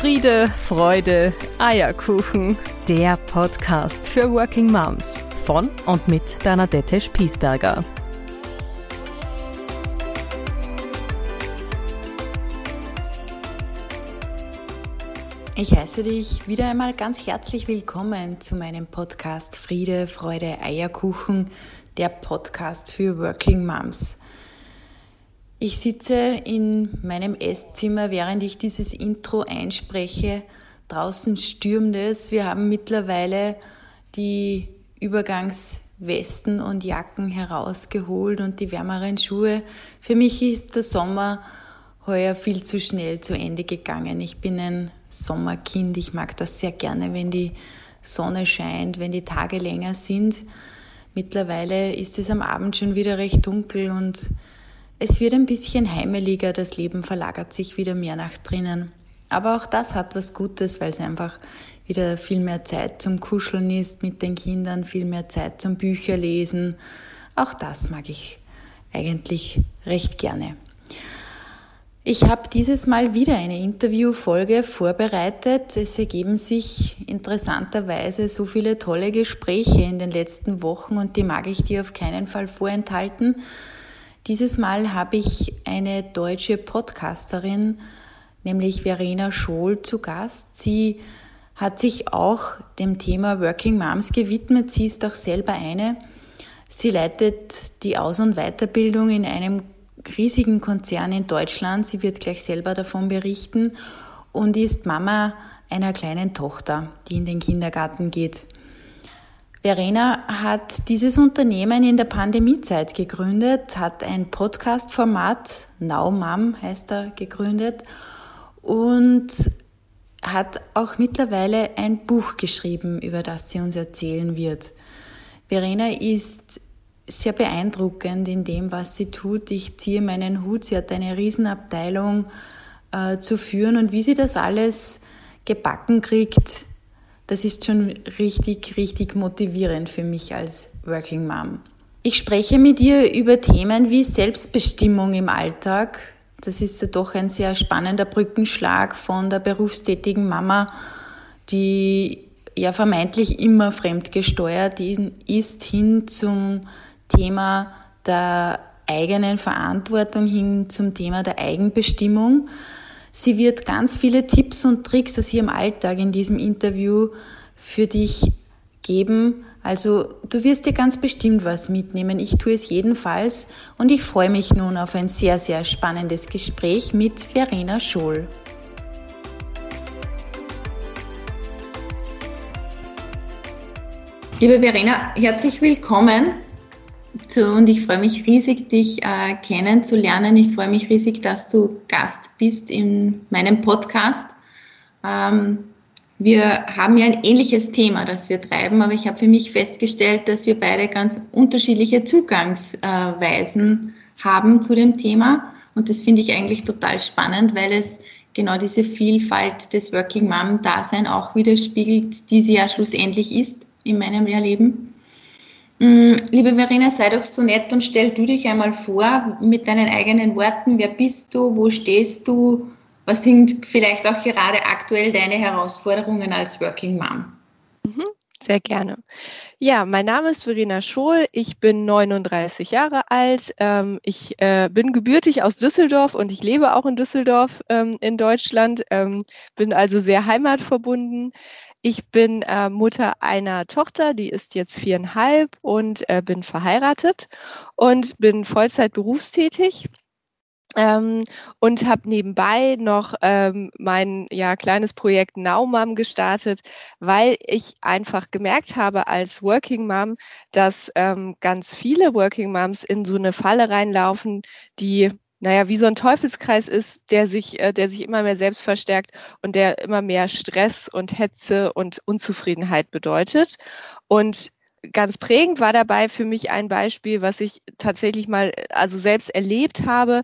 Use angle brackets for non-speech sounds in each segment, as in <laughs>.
Friede, Freude, Eierkuchen. Der Podcast für Working Moms von und mit Bernadette Spiesberger. Ich heiße dich wieder einmal ganz herzlich willkommen zu meinem Podcast Friede, Freude, Eierkuchen, der Podcast für Working Moms. Ich sitze in meinem Esszimmer, während ich dieses Intro einspreche. Draußen stürmt es. Wir haben mittlerweile die Übergangswesten und Jacken herausgeholt und die wärmeren Schuhe. Für mich ist der Sommer heuer viel zu schnell zu Ende gegangen. Ich bin ein Sommerkind. Ich mag das sehr gerne, wenn die Sonne scheint, wenn die Tage länger sind. Mittlerweile ist es am Abend schon wieder recht dunkel und es wird ein bisschen heimeliger, das Leben verlagert sich wieder mehr nach drinnen. Aber auch das hat was Gutes, weil es einfach wieder viel mehr Zeit zum Kuscheln ist mit den Kindern, viel mehr Zeit zum Bücherlesen. Auch das mag ich eigentlich recht gerne. Ich habe dieses Mal wieder eine Interviewfolge vorbereitet. Es ergeben sich interessanterweise so viele tolle Gespräche in den letzten Wochen und die mag ich dir auf keinen Fall vorenthalten. Dieses Mal habe ich eine deutsche Podcasterin, nämlich Verena Schohl, zu Gast. Sie hat sich auch dem Thema Working Moms gewidmet. Sie ist auch selber eine. Sie leitet die Aus- und Weiterbildung in einem riesigen Konzern in Deutschland. Sie wird gleich selber davon berichten und ist Mama einer kleinen Tochter, die in den Kindergarten geht. Verena hat dieses Unternehmen in der Pandemiezeit gegründet, hat ein Podcast-Format, Now Mom heißt er, gegründet und hat auch mittlerweile ein Buch geschrieben, über das sie uns erzählen wird. Verena ist sehr beeindruckend in dem, was sie tut. Ich ziehe meinen Hut. Sie hat eine Riesenabteilung äh, zu führen und wie sie das alles gebacken kriegt, das ist schon richtig, richtig motivierend für mich als Working Mom. Ich spreche mit ihr über Themen wie Selbstbestimmung im Alltag. Das ist ja doch ein sehr spannender Brückenschlag von der berufstätigen Mama, die ja vermeintlich immer fremdgesteuert ist, hin zum Thema der eigenen Verantwortung, hin zum Thema der Eigenbestimmung. Sie wird ganz viele Tipps und Tricks aus ihrem Alltag in diesem Interview für dich geben. Also du wirst dir ganz bestimmt was mitnehmen. Ich tue es jedenfalls und ich freue mich nun auf ein sehr, sehr spannendes Gespräch mit Verena Scholl. Liebe Verena, herzlich willkommen zu, und ich freue mich riesig, dich äh, kennenzulernen. Ich freue mich riesig, dass du Gast bist in meinem Podcast. Ähm, wir haben ja ein ähnliches Thema, das wir treiben, aber ich habe für mich festgestellt, dass wir beide ganz unterschiedliche Zugangsweisen haben zu dem Thema. Und das finde ich eigentlich total spannend, weil es genau diese Vielfalt des Working Mom Dasein auch widerspiegelt, die sie ja schlussendlich ist in meinem Lehrleben. Mm, liebe Verena, sei doch so nett und stell du dich einmal vor mit deinen eigenen Worten. Wer bist du? Wo stehst du? Was sind vielleicht auch gerade aktuell deine Herausforderungen als Working Mom? Mhm, sehr gerne. Ja, mein Name ist Verena Schohl. Ich bin 39 Jahre alt. Ähm, ich äh, bin gebürtig aus Düsseldorf und ich lebe auch in Düsseldorf ähm, in Deutschland. Ähm, bin also sehr heimatverbunden. Ich bin äh, Mutter einer Tochter, die ist jetzt viereinhalb und äh, bin verheiratet und bin Vollzeit berufstätig. Ähm, und habe nebenbei noch ähm, mein ja, kleines Projekt Now Mom gestartet, weil ich einfach gemerkt habe als Working Mom, dass ähm, ganz viele Working Moms in so eine Falle reinlaufen, die naja, wie so ein Teufelskreis ist, der sich, äh, der sich immer mehr selbst verstärkt und der immer mehr Stress und Hetze und Unzufriedenheit bedeutet. Und ganz prägend war dabei für mich ein Beispiel, was ich tatsächlich mal, also selbst erlebt habe.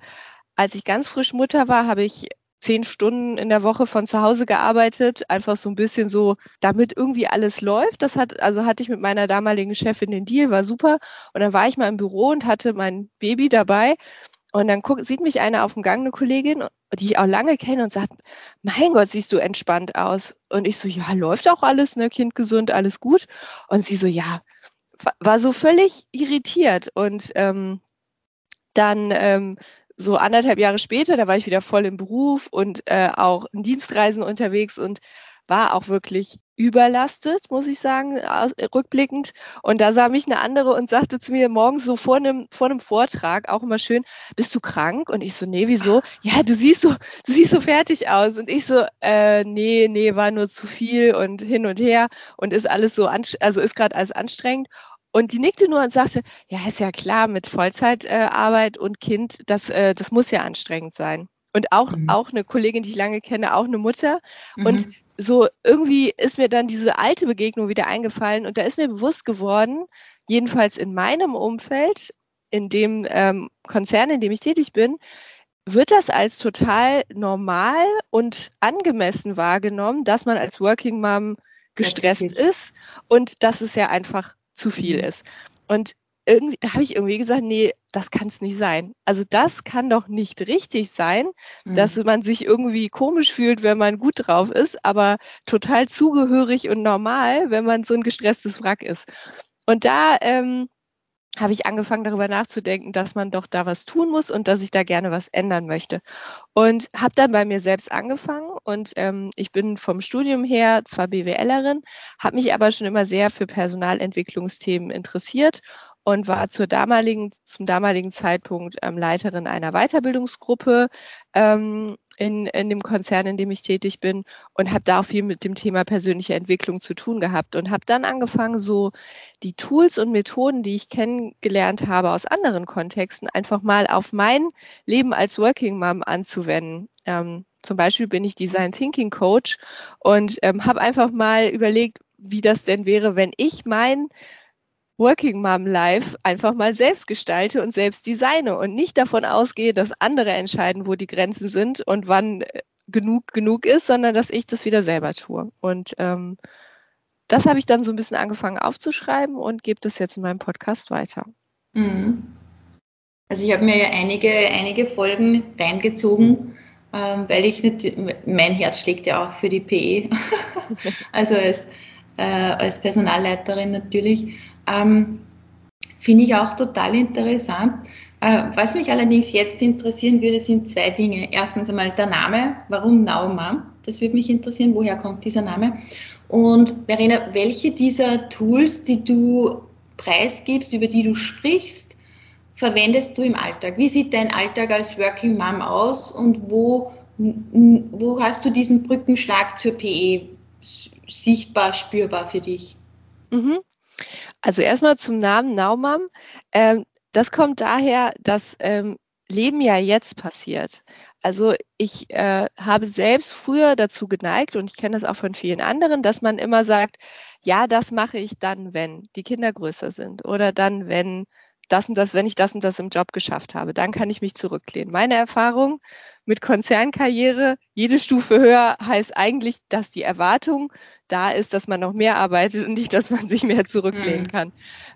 Als ich ganz frisch Mutter war, habe ich zehn Stunden in der Woche von zu Hause gearbeitet, einfach so ein bisschen so, damit irgendwie alles läuft. Das hat, also hatte ich mit meiner damaligen Chefin den Deal, war super. Und dann war ich mal im Büro und hatte mein Baby dabei Und dann guckt, sieht mich eine auf dem Gang, eine Kollegin, die ich auch lange kenne und sagt, mein Gott, siehst du entspannt aus. Und ich so, ja, läuft auch alles, ne, Kind gesund, alles gut. Und sie so, ja, war so völlig irritiert. Und ähm, dann ähm, so anderthalb Jahre später, da war ich wieder voll im Beruf und äh, auch in Dienstreisen unterwegs und war auch wirklich überlastet, muss ich sagen, rückblickend. Und da sah mich eine andere und sagte zu mir morgens so vor einem, vor einem Vortrag, auch immer schön, bist du krank? Und ich so, nee, wieso? Ja, du siehst so, du siehst so fertig aus. Und ich so, äh, nee, nee, war nur zu viel und hin und her und ist alles so, also ist gerade alles anstrengend. Und die nickte nur und sagte, ja, ist ja klar, mit Vollzeitarbeit äh, und Kind, das, äh, das muss ja anstrengend sein. Und auch, mhm. auch eine Kollegin, die ich lange kenne, auch eine Mutter. Mhm. Und so irgendwie ist mir dann diese alte Begegnung wieder eingefallen und da ist mir bewusst geworden, jedenfalls in meinem Umfeld, in dem ähm, Konzern, in dem ich tätig bin, wird das als total normal und angemessen wahrgenommen, dass man als Working Mom gestresst ist und dass es ja einfach zu viel mhm. ist. Und irgendwie, da habe ich irgendwie gesagt, nee, das kann es nicht sein. Also das kann doch nicht richtig sein, mhm. dass man sich irgendwie komisch fühlt, wenn man gut drauf ist, aber total zugehörig und normal, wenn man so ein gestresstes Wrack ist. Und da ähm, habe ich angefangen darüber nachzudenken, dass man doch da was tun muss und dass ich da gerne was ändern möchte. Und habe dann bei mir selbst angefangen und ähm, ich bin vom Studium her zwar BWLerin, habe mich aber schon immer sehr für Personalentwicklungsthemen interessiert und war zur damaligen, zum damaligen Zeitpunkt ähm, Leiterin einer Weiterbildungsgruppe ähm, in, in dem Konzern, in dem ich tätig bin und habe da auch viel mit dem Thema persönliche Entwicklung zu tun gehabt und habe dann angefangen, so die Tools und Methoden, die ich kennengelernt habe aus anderen Kontexten, einfach mal auf mein Leben als Working Mom anzuwenden. Ähm, zum Beispiel bin ich Design Thinking Coach und ähm, habe einfach mal überlegt, wie das denn wäre, wenn ich mein Working Mom Life einfach mal selbst gestalte und selbst designe und nicht davon ausgehe, dass andere entscheiden, wo die Grenzen sind und wann äh, genug genug ist, sondern dass ich das wieder selber tue. Und ähm, das habe ich dann so ein bisschen angefangen aufzuschreiben und gebe das jetzt in meinem Podcast weiter. Mhm. Also ich habe mir ja einige, einige Folgen reingezogen, ähm, weil ich nicht, mein Herz schlägt ja auch für die PE, <laughs> also als, äh, als Personalleiterin natürlich. Ähm, Finde ich auch total interessant. Äh, was mich allerdings jetzt interessieren würde, sind zwei Dinge. Erstens einmal der Name. Warum Nauma? Das würde mich interessieren. Woher kommt dieser Name? Und Verena, welche dieser Tools, die du preisgibst, über die du sprichst, verwendest du im Alltag? Wie sieht dein Alltag als Working Mom aus und wo, wo hast du diesen Brückenschlag zur PE sichtbar, spürbar für dich? Mhm. Also erstmal zum Namen Naumann. Ähm, das kommt daher, dass ähm, Leben ja jetzt passiert. Also ich äh, habe selbst früher dazu geneigt und ich kenne das auch von vielen anderen, dass man immer sagt, ja, das mache ich dann, wenn die Kinder größer sind oder dann, wenn das und das, wenn ich das und das im Job geschafft habe, dann kann ich mich zurücklehnen. Meine Erfahrung mit Konzernkarriere, jede Stufe höher heißt eigentlich, dass die Erwartung da ist, dass man noch mehr arbeitet und nicht, dass man sich mehr zurücklehnen mhm. kann.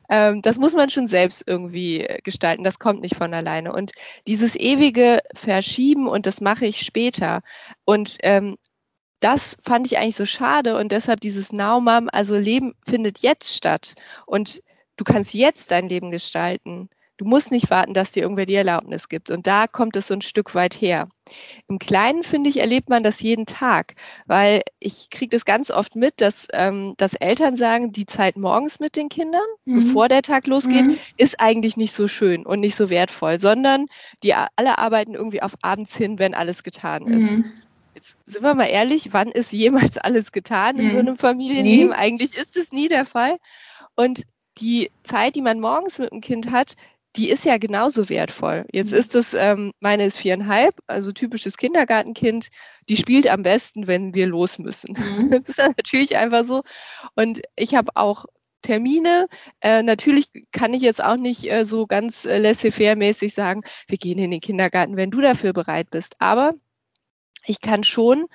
Ähm, das muss man schon selbst irgendwie gestalten. Das kommt nicht von alleine. Und dieses ewige Verschieben und das mache ich später. Und ähm, das fand ich eigentlich so schade und deshalb dieses Now Mom, also Leben findet jetzt statt. Und Du kannst jetzt dein Leben gestalten. Du musst nicht warten, dass dir irgendwer die Erlaubnis gibt. Und da kommt es so ein Stück weit her. Im Kleinen, finde ich, erlebt man das jeden Tag, weil ich kriege das ganz oft mit, dass, ähm, dass Eltern sagen, die Zeit morgens mit den Kindern, mhm. bevor der Tag losgeht, mhm. ist eigentlich nicht so schön und nicht so wertvoll, sondern die alle arbeiten irgendwie auf abends hin, wenn alles getan ist. Mhm. Jetzt sind wir mal ehrlich, wann ist jemals <laughs> alles getan in so mhm. einem Familienleben? Nie. Eigentlich ist es nie der Fall. Und die Zeit, die man morgens mit dem Kind hat, die ist ja genauso wertvoll. Jetzt mhm. ist es, ähm, meine ist viereinhalb, also typisches Kindergartenkind, die spielt am besten, wenn wir los müssen. Mhm. <laughs> Das ist natürlich einfach so. Und ich habe auch Termine. Äh, natürlich kann ich jetzt auch nicht äh, so ganz äh, laissez-faire-mäßig sagen, wir gehen in den Kindergarten, wenn du dafür bereit bist. Aber ich kann schon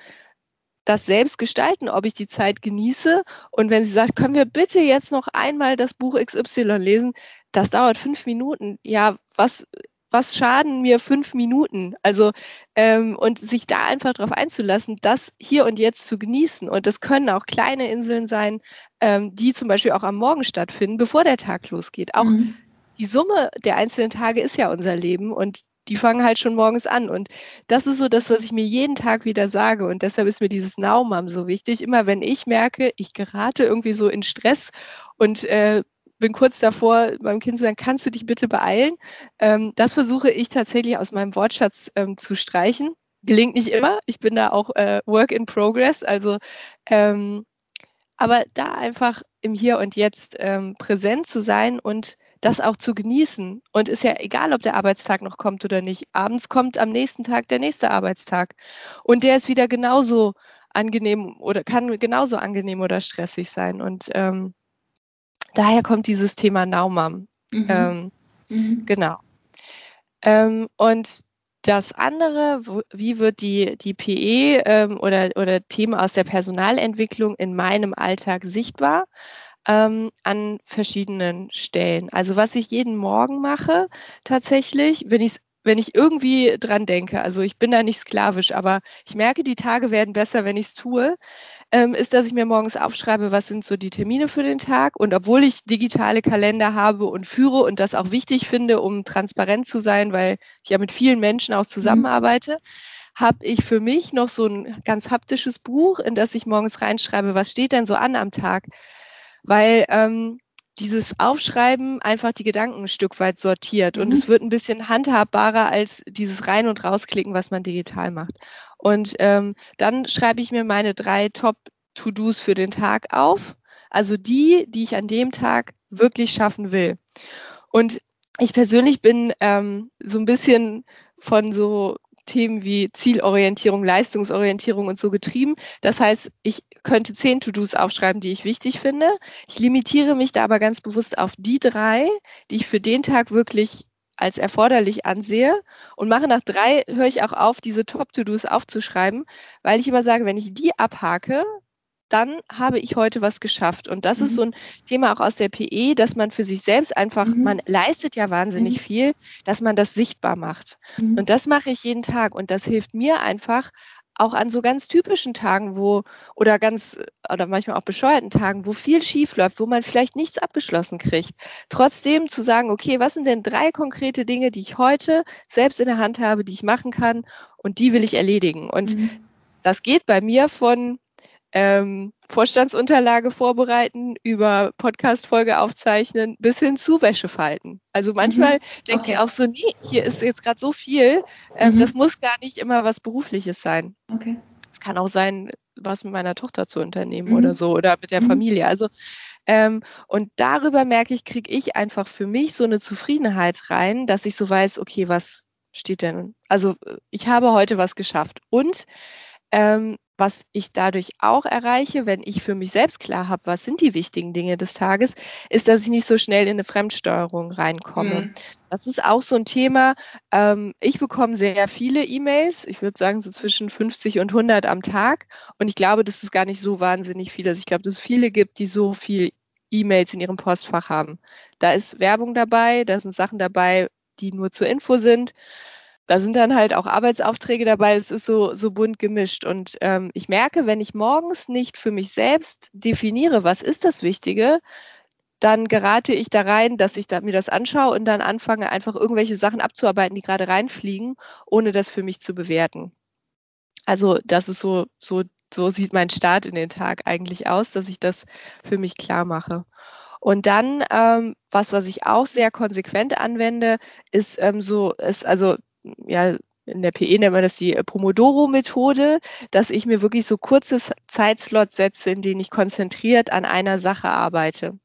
das selbst gestalten, ob ich die Zeit genieße. Und wenn sie sagt, können wir bitte jetzt noch einmal das Buch XY lesen, das dauert fünf Minuten. Ja, was, was schaden mir fünf Minuten? Also ähm, und sich da einfach darauf einzulassen, das hier und jetzt zu genießen. Und das können auch kleine Inseln sein, ähm, die zum Beispiel auch am Morgen stattfinden, bevor der Tag losgeht. Auch mhm. die Summe der einzelnen Tage ist ja unser Leben und die fangen halt schon morgens an. Und das ist so das, was ich mir jeden Tag wieder sage. Und deshalb ist mir dieses Naumam so wichtig. Immer wenn ich merke, ich gerate irgendwie so in Stress und äh, bin kurz davor, meinem Kind zu sagen, kannst du dich bitte beeilen? Ähm, das versuche ich tatsächlich aus meinem Wortschatz ähm, zu streichen. Gelingt nicht immer. Ich bin da auch äh, Work in Progress. Also, ähm, aber da einfach im Hier und Jetzt ähm, präsent zu sein und das auch zu genießen. Und ist ja egal, ob der Arbeitstag noch kommt oder nicht. Abends kommt am nächsten Tag der nächste Arbeitstag. Und der ist wieder genauso angenehm oder kann genauso angenehm oder stressig sein. Und ähm, daher kommt dieses Thema Naumam. Mhm. Ähm, mhm. Genau. Ähm, und das andere, wie wird die, die PE ähm, oder, oder Themen aus der Personalentwicklung in meinem Alltag sichtbar? ähm, an verschiedenen Stellen. Also was ich jeden Morgen mache, tatsächlich, wenn ich wenn ich irgendwie dran denke, also ich bin da nicht sklavisch, aber ich merke, die Tage werden besser, wenn ich es tue, ähm, ist, dass ich mir morgens aufschreibe, was sind so die Termine für den Tag. Und obwohl ich digitale Kalender habe und führe und das auch wichtig finde, um transparent zu sein, weil ich ja mit vielen Menschen auch zusammenarbeite, mhm habe ich für mich noch so ein ganz haptisches Buch, in das ich morgens reinschreibe, was steht denn so an am Tag weil ähm, dieses Aufschreiben einfach die Gedanken ein Stück weit sortiert und mhm. es wird ein bisschen handhabbarer als dieses Rein- und Rausklicken, was man digital macht. Und ähm, dann schreibe ich mir meine drei Top-To-Dos für den Tag auf, also die, die ich an dem Tag wirklich schaffen will. Und ich persönlich bin ähm, so ein bisschen von so Themen wie Zielorientierung, Leistungsorientierung und so getrieben. Das heißt, ich könnte zehn To-Dos aufschreiben, die ich wichtig finde. Ich limitiere mich da aber ganz bewusst auf die drei, die ich für den Tag wirklich als erforderlich ansehe und mache nach drei, höre ich auch auf, diese Top-To-Dos aufzuschreiben, weil ich immer sage, wenn ich die abhake, dann habe ich heute was geschafft. Und das mhm. ist so ein Thema auch aus der PE, dass man für sich selbst einfach, mhm. man leistet ja wahnsinnig mhm. viel, dass man das sichtbar macht. Mhm. Und das mache ich jeden Tag. Und das hilft mir einfach, auch an so ganz typischen Tagen, wo, oder ganz, oder manchmal auch bescheuerten Tagen, wo viel schief läuft, wo man vielleicht nichts abgeschlossen kriegt, trotzdem zu sagen, okay, was sind denn drei konkrete Dinge, die ich heute selbst in der Hand habe, die ich machen kann und die will ich erledigen. Und mhm. das geht bei mir von ähm, Vorstandsunterlage vorbereiten, über Podcast-Folge aufzeichnen, bis hin zu Wäsche falten. Also manchmal mhm. denke okay. ich auch so, nee, hier ist jetzt gerade so viel, ähm, mhm. das muss gar nicht immer was Berufliches sein. Okay. Es kann auch sein, was mit meiner Tochter zu unternehmen mhm. oder so oder mit der mhm. Familie. Also ähm, und darüber merke ich, kriege ich einfach für mich so eine Zufriedenheit rein, dass ich so weiß, okay, was steht denn? Also ich habe heute was geschafft. Und ähm, was ich dadurch auch erreiche, wenn ich für mich selbst klar habe, was sind die wichtigen Dinge des Tages, ist, dass ich nicht so schnell in eine Fremdsteuerung reinkomme. Mhm. Das ist auch so ein Thema. Ähm, ich bekomme sehr viele E-Mails. Ich würde sagen so zwischen 50 und 100 am Tag. Und ich glaube, dass es gar nicht so wahnsinnig viel ist. Ich glaube, dass es viele gibt, die so viel E-Mails in ihrem Postfach haben. Da ist Werbung dabei, da sind Sachen dabei, die nur zur Info sind da sind dann halt auch Arbeitsaufträge dabei. Es ist so, so bunt gemischt. Und ähm, ich merke, wenn ich morgens nicht für mich selbst definiere, was ist das Wichtige, dann gerate ich da rein, dass ich da, mir das anschaue und dann anfange, einfach irgendwelche Sachen abzuarbeiten, die gerade reinfliegen, ohne das für mich zu bewerten. Also das ist so, so, so sieht mein Start in den Tag eigentlich aus, dass ich das für mich klar mache. Und dann, ähm, was, was ich auch sehr konsequent anwende, ist ähm, so, ist also ja, in der PE nennt man das die Pomodoro-Methode, dass ich mir wirklich so kurze Zeitslots setze, in denen ich konzentriert an einer Sache arbeite.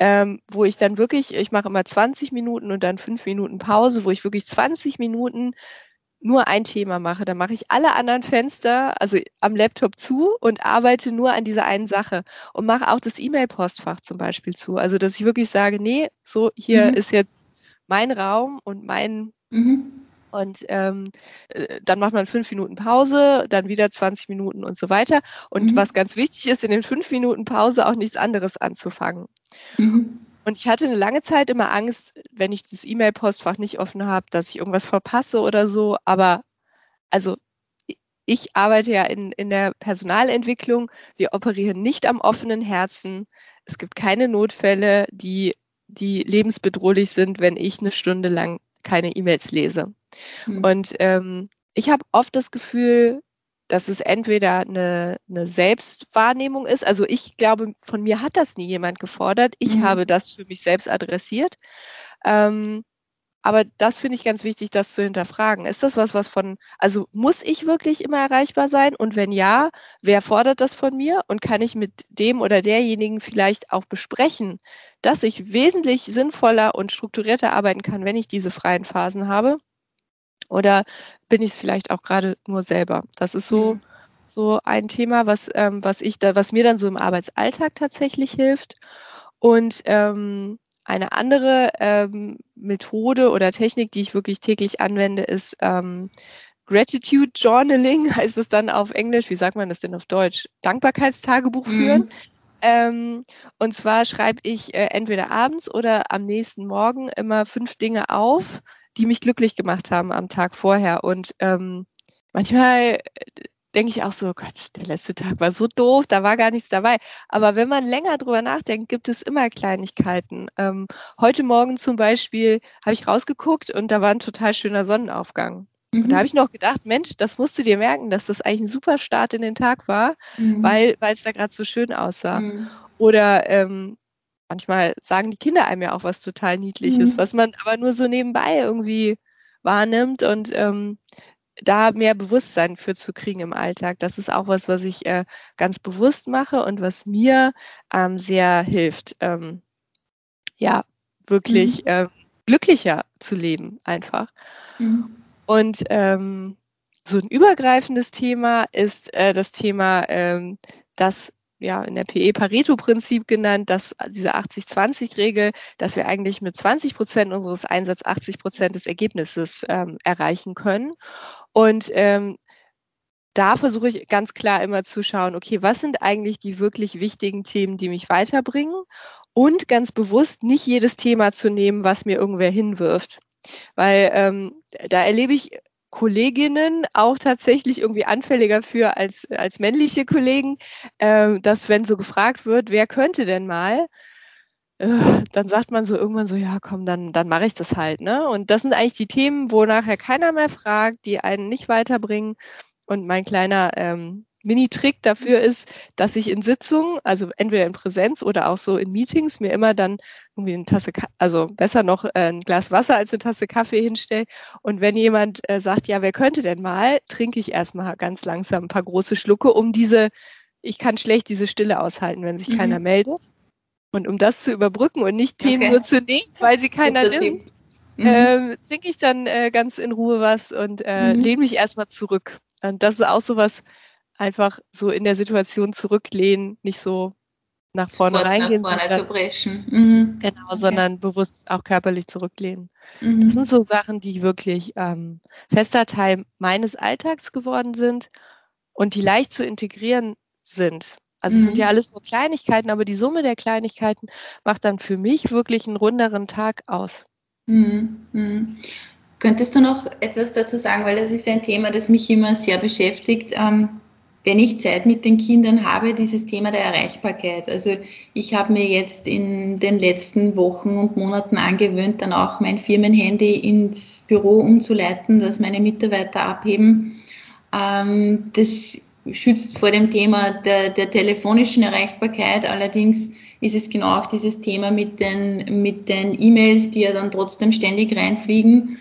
Ähm, wo ich dann wirklich, ich mache immer 20 Minuten und dann fünf Minuten Pause, wo ich wirklich 20 Minuten nur ein Thema mache. Dann mache ich alle anderen Fenster, also am Laptop zu und arbeite nur an dieser einen Sache und mache auch das E-Mail-Postfach zum Beispiel zu. Also dass ich wirklich sage, nee, so hier mhm. ist jetzt mein Raum und mein mhm und ähm, äh, dann macht man fünf Minuten Pause, dann wieder 20 Minuten und so weiter. Und mhm. was ganz wichtig ist, in den fünf Minuten Pause auch nichts anderes anzufangen. Mhm. Und ich hatte eine lange Zeit immer Angst, wenn ich das E-Mail-Postfach nicht offen habe, dass ich irgendwas verpasse oder so. Aber also ich arbeite ja in, in der Personalentwicklung. Wir operieren nicht am offenen Herzen. Es gibt keine Notfälle, die, die lebensbedrohlich sind, wenn ich eine Stunde lang keine E-Mails lese. Mhm. Und ähm, ich habe oft das Gefühl, dass es entweder eine, eine Selbstwahrnehmung ist. Also ich glaube, von mir hat das nie jemand gefordert. Ich mhm. habe das für mich selbst adressiert. Ähm, aber das finde ich ganz wichtig, das zu hinterfragen. Ist das was, was von, also muss ich wirklich immer erreichbar sein? Und wenn ja, wer fordert das von mir? Und kann ich mit dem oder derjenigen vielleicht auch besprechen, dass ich wesentlich sinnvoller und strukturierter arbeiten kann, wenn ich diese freien Phasen habe? Oder bin ich es vielleicht auch gerade nur selber? Das ist so, mhm. so ein Thema, was, ähm, was ich da, was mir dann so im Arbeitsalltag tatsächlich hilft. Und ähm, eine andere ähm, Methode oder Technik, die ich wirklich täglich anwende, ist ähm, Gratitude Journaling, <laughs> heißt es dann auf Englisch. Wie sagt man das denn auf Deutsch? Dankbarkeitstagebuch mhm. führen. Mhm. Ähm, und zwar schreibe ich äh, entweder abends oder am nächsten Morgen immer fünf Dinge auf, die mich glücklich gemacht haben am Tag vorher. Und ähm, manchmal denke ich auch so, Gott, der letzte Tag war so doof, da war gar nichts dabei. Aber wenn man länger drüber nachdenkt, gibt es immer Kleinigkeiten. Ähm, heute Morgen zum Beispiel habe ich rausgeguckt und da war ein total schöner Sonnenaufgang. Mhm. Und da mhm. habe ich noch gedacht, Mensch, das musst du dir merken, dass das eigentlich ein super Start in den Tag war, mhm. weil es da gerade so schön aussah. Mhm. Oder ähm, manchmal sagen die Kinder einem ja auch was total Niedliches, mhm. was man aber nur so nebenbei irgendwie wahrnimmt. Und ähm, da mehr Bewusstsein für zu kriegen im Alltag. Das ist auch was, was ich äh, ganz bewusst mache und was mir ähm, sehr hilft, ähm, ja, wirklich mhm. äh, glücklicher zu leben einfach. Mhm. Und ähm, so ein übergreifendes Thema ist äh, das Thema, ähm, dass ja, in der PE Pareto-Prinzip genannt, dass diese 80-20-Regel, dass wir eigentlich mit 20 Prozent unseres Einsatzes 80 Prozent des Ergebnisses ähm, erreichen können. Und ähm, da versuche ich ganz klar immer zu schauen, okay, was sind eigentlich die wirklich wichtigen Themen, die mich weiterbringen? Und ganz bewusst nicht jedes Thema zu nehmen, was mir irgendwer hinwirft. Weil ähm, da erlebe ich Kolleginnen auch tatsächlich irgendwie anfälliger für als, als männliche Kollegen, äh, dass wenn so gefragt wird, wer könnte denn mal, äh, dann sagt man so irgendwann so, ja komm, dann, dann mache ich das halt. Ne? Und das sind eigentlich die Themen, wo nachher keiner mehr fragt, die einen nicht weiterbringen. Und mein kleiner ähm, Mini-Trick dafür ist, dass ich in Sitzungen, also entweder in Präsenz oder auch so in Meetings, mir immer dann irgendwie eine Tasse, also besser noch äh, ein Glas Wasser als eine Tasse Kaffee hinstelle. Und wenn jemand äh, sagt, ja, wer könnte denn mal, trinke ich erstmal ganz langsam ein paar große Schlucke, um diese, ich kann schlecht diese Stille aushalten, wenn sich mhm. keiner meldet. Und um das zu überbrücken und nicht Themen okay. nur zu nehmen, weil sie keiner nimmt, mhm. äh, trinke ich dann äh, ganz in Ruhe was und äh, mhm. lehne mich erstmal zurück. Und das ist auch so was, einfach so in der Situation zurücklehnen, nicht so nach vorne Sofort reingehen. Nach vorne sondern, zu brechen. Mhm. Genau, okay. sondern bewusst auch körperlich zurücklehnen. Mhm. Das sind so Sachen, die wirklich ähm, fester Teil meines Alltags geworden sind und die leicht zu integrieren sind. Also mhm. es sind ja alles nur Kleinigkeiten, aber die Summe der Kleinigkeiten macht dann für mich wirklich einen runderen Tag aus. Mhm. Mhm. Könntest du noch etwas dazu sagen, weil das ist ein Thema, das mich immer sehr beschäftigt. Ähm, wenn ich Zeit mit den Kindern habe, dieses Thema der Erreichbarkeit. Also ich habe mir jetzt in den letzten Wochen und Monaten angewöhnt, dann auch mein Firmenhandy ins Büro umzuleiten, dass meine Mitarbeiter abheben. Ähm, das schützt vor dem Thema der, der telefonischen Erreichbarkeit. Allerdings ist es genau auch dieses Thema mit den mit den E-Mails, die ja dann trotzdem ständig reinfliegen.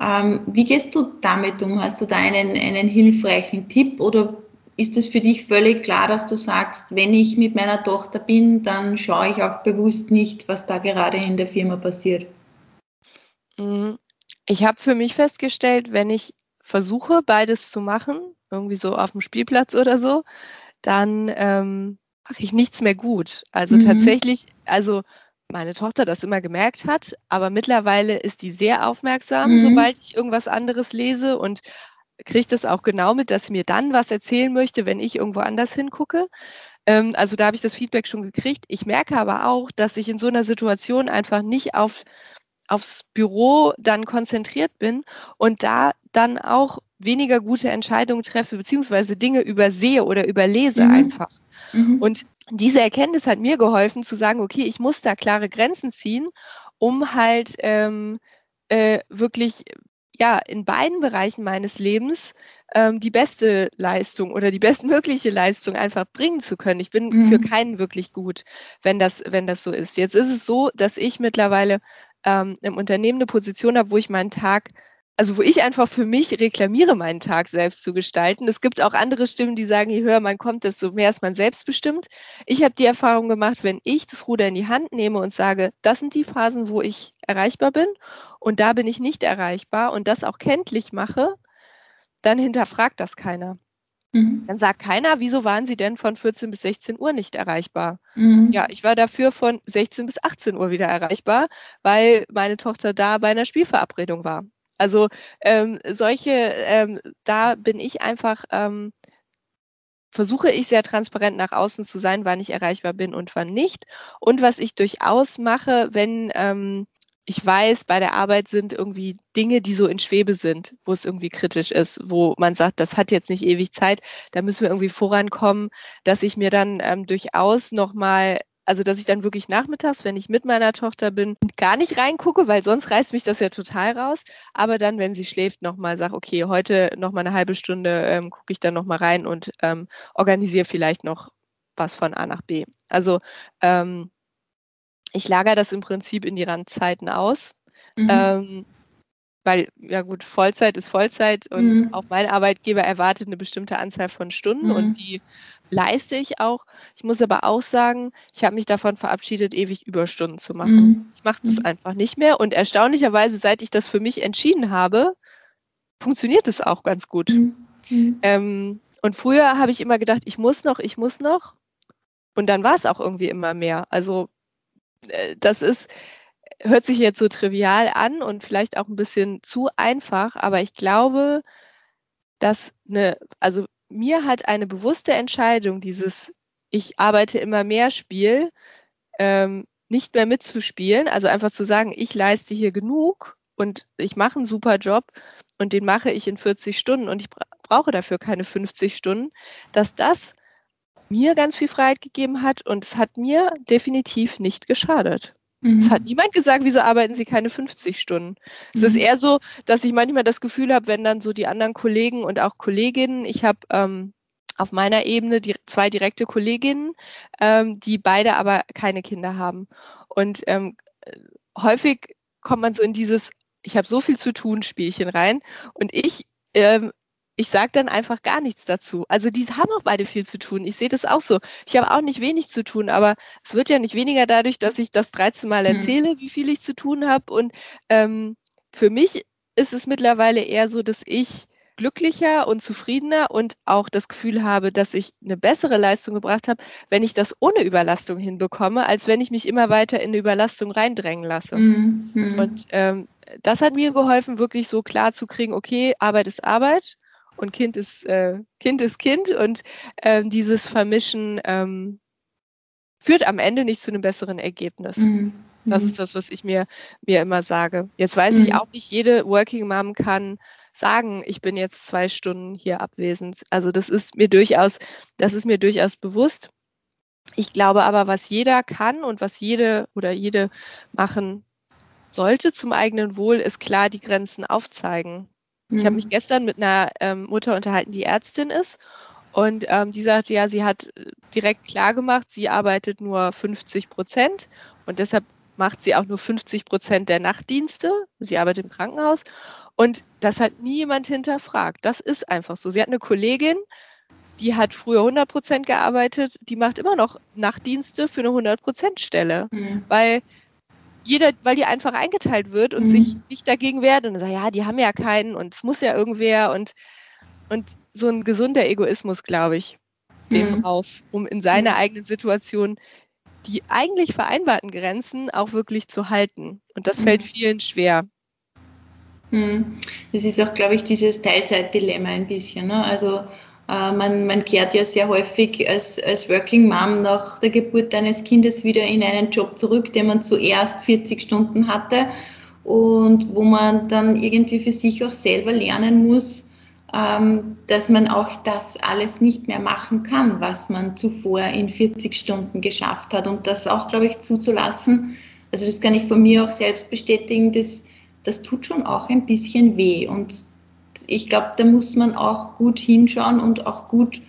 Ähm, wie gehst du damit um? Hast du da einen, einen hilfreichen Tipp oder ist es für dich völlig klar, dass du sagst, wenn ich mit meiner Tochter bin, dann schaue ich auch bewusst nicht, was da gerade in der Firma passiert? Mhm. Ich habe für mich festgestellt, wenn ich versuche, beides zu machen, irgendwie so auf dem Spielplatz oder so, dann ähm, mache ich nichts mehr gut. Also mhm. tatsächlich, also meine Tochter das immer gemerkt hat, aber mittlerweile ist die sehr aufmerksam, mhm. sobald ich irgendwas anderes lese und kriegt es auch genau mit, dass mir dann was erzählen möchte, wenn ich irgendwo anders hingucke. Ähm, also da habe ich das Feedback schon gekriegt. Ich merke aber auch, dass ich in so einer Situation einfach nicht auf aufs Büro dann konzentriert bin und da dann auch weniger gute Entscheidungen treffe, beziehungsweise Dinge übersehe oder überlese mhm. einfach. Mhm. Und diese Erkenntnis hat mir geholfen zu sagen, okay, ich muss da klare Grenzen ziehen, um halt ähm, äh, wirklich ja in beiden Bereichen meines Lebens ähm, die beste Leistung oder die bestmögliche Leistung einfach bringen zu können. Ich bin mhm. für keinen wirklich gut, wenn das wenn das so ist. Jetzt ist es so, dass ich mittlerweile ähm, im Unternehmen eine Position habe, wo ich meinen Tag also wo ich einfach für mich reklamiere, meinen Tag selbst zu gestalten. Es gibt auch andere Stimmen, die sagen, je höher man kommt, desto mehr ist man selbstbestimmt. Ich habe die Erfahrung gemacht, wenn ich das Ruder in die Hand nehme und sage, das sind die Phasen, wo ich erreichbar bin und da bin ich nicht erreichbar und das auch kenntlich mache, dann hinterfragt das keiner. Mhm. Dann sagt keiner, wieso waren Sie denn von 14 bis 16 Uhr nicht erreichbar? Mhm. Ja, ich war dafür von 16 bis 18 Uhr wieder erreichbar, weil meine Tochter da bei einer Spielverabredung war. Also ähm, solche, ähm, da bin ich einfach, ähm, versuche ich sehr transparent nach außen zu sein, wann ich erreichbar bin und wann nicht. Und was ich durchaus mache, wenn ähm, ich weiß, bei der Arbeit sind irgendwie Dinge, die so in Schwebe sind, wo es irgendwie kritisch ist, wo man sagt, das hat jetzt nicht ewig Zeit, da müssen wir irgendwie vorankommen, dass ich mir dann ähm, durchaus nochmal also dass ich dann wirklich nachmittags, wenn ich mit meiner Tochter bin, gar nicht reingucke, weil sonst reißt mich das ja total raus. Aber dann, wenn sie schläft, nochmal sage, okay, heute nochmal eine halbe Stunde ähm, gucke ich dann nochmal rein und ähm, organisiere vielleicht noch was von A nach B. Also ähm, ich lagere das im Prinzip in die Randzeiten aus. Mhm. Ähm, weil, ja gut, Vollzeit ist Vollzeit und mhm. auch mein Arbeitgeber erwartet eine bestimmte Anzahl von Stunden mhm. und die leiste ich auch. Ich muss aber auch sagen, ich habe mich davon verabschiedet, ewig Überstunden zu machen. Mhm. Ich mache das mhm. einfach nicht mehr und erstaunlicherweise, seit ich das für mich entschieden habe, funktioniert es auch ganz gut. Mhm. Mhm. Ähm, und früher habe ich immer gedacht, ich muss noch, ich muss noch. Und dann war es auch irgendwie immer mehr. Also äh, das ist, hört sich jetzt so trivial an und vielleicht auch ein bisschen zu einfach, aber ich glaube, dass eine, also mir hat eine bewusste Entscheidung, dieses ich arbeite immer mehr Spiel, ähm, nicht mehr mitzuspielen, also einfach zu sagen, ich leiste hier genug und ich mache einen super Job und den mache ich in 40 Stunden und ich brauche dafür keine 50 Stunden, dass das mir ganz viel Freiheit gegeben hat und es hat mir definitiv nicht geschadet. Mhm. Es hat niemand gesagt, wieso arbeiten Sie keine 50 Stunden. Mhm. Es ist mhm. eher so, dass ich manchmal das Gefühl habe, wenn dann so die anderen Kollegen und auch Kolleginnen, ich habe ähm, auf meiner Ebene die, zwei direkte Kolleginnen, ähm, die beide aber keine Kinder haben. Und ähm, häufig kommt man so in dieses, ich habe so viel zu tun, Spielchen rein. Und ich ähm, ich sage dann einfach gar nichts dazu. Also die haben auch beide viel zu tun. Ich sehe das auch so. Ich habe auch nicht wenig zu tun, aber es wird ja nicht weniger dadurch, dass ich das 13 Mal hm. erzähle, hm. wie viel ich zu tun habe. Und ähm, für mich ist es mittlerweile eher so, dass ich glücklicher und zufriedener und auch das Gefühl habe, dass ich eine bessere Leistung gebracht habe, wenn ich das ohne Überlastung hinbekomme, als wenn ich mich immer weiter in eine Überlastung reindrängen lasse. Mhm. Und ähm, das hat mir geholfen, wirklich so klar zu kriegen, okay, Arbeit ist Arbeit und Kind ist äh, Kind ist Kind und ähm, dieses Vermischen ähm, führt am Ende nicht zu einem besseren Ergebnis. Mhm. Das mhm. ist das, was ich mir mir immer sage. Jetzt weiß mhm. ich auch nicht, jede Working Mom kann sagen, ich bin jetzt zwei Stunden hier abwesend. Also das ist mir durchaus, das ist mir durchaus bewusst. Ich glaube aber, was jeder kann und was jede oder jede machen sollte zum eigenen Wohl, ist klar die Grenzen aufzeigen. Ich habe mich mhm. gestern mit einer ähm, Mutter unterhalten, die Ärztin ist. Und ähm, die sagte, ja, sie hat äh, direkt klar gemacht, sie arbeitet nur 50 Prozent und deshalb macht sie auch nur 50 Prozent der Nachtdienste. Sie arbeitet im Krankenhaus und das hat nie jemand hinterfragt. Das ist einfach so. Sie hat eine Kollegin, die hat früher 100 Prozent gearbeitet, die macht immer noch Nachtdienste für eine 100 Prozent Stelle, mhm. weil jeder, weil die einfach eingeteilt wird und mhm. sich nicht dagegen wehrt und sagt, ja, die haben ja keinen und es muss ja irgendwer und, und so ein gesunder Egoismus, glaube ich, dem mhm. raus, um in seiner eigenen Situation die eigentlich vereinbarten Grenzen auch wirklich zu halten. Und das fällt mhm. vielen schwer. Mhm. das ist auch, glaube ich, dieses Teilzeitdilemma ein bisschen. Ne? Also man, man kehrt ja sehr häufig als, als Working Mom nach der Geburt eines Kindes wieder in einen Job zurück, den man zuerst 40 Stunden hatte und wo man dann irgendwie für sich auch selber lernen muss, ähm, dass man auch das alles nicht mehr machen kann, was man zuvor in 40 Stunden geschafft hat. Und das auch, glaube ich, zuzulassen, also das kann ich von mir auch selbst bestätigen, das, das tut schon auch ein bisschen weh. Und ich glaube, da muss man auch gut hinschauen und auch gut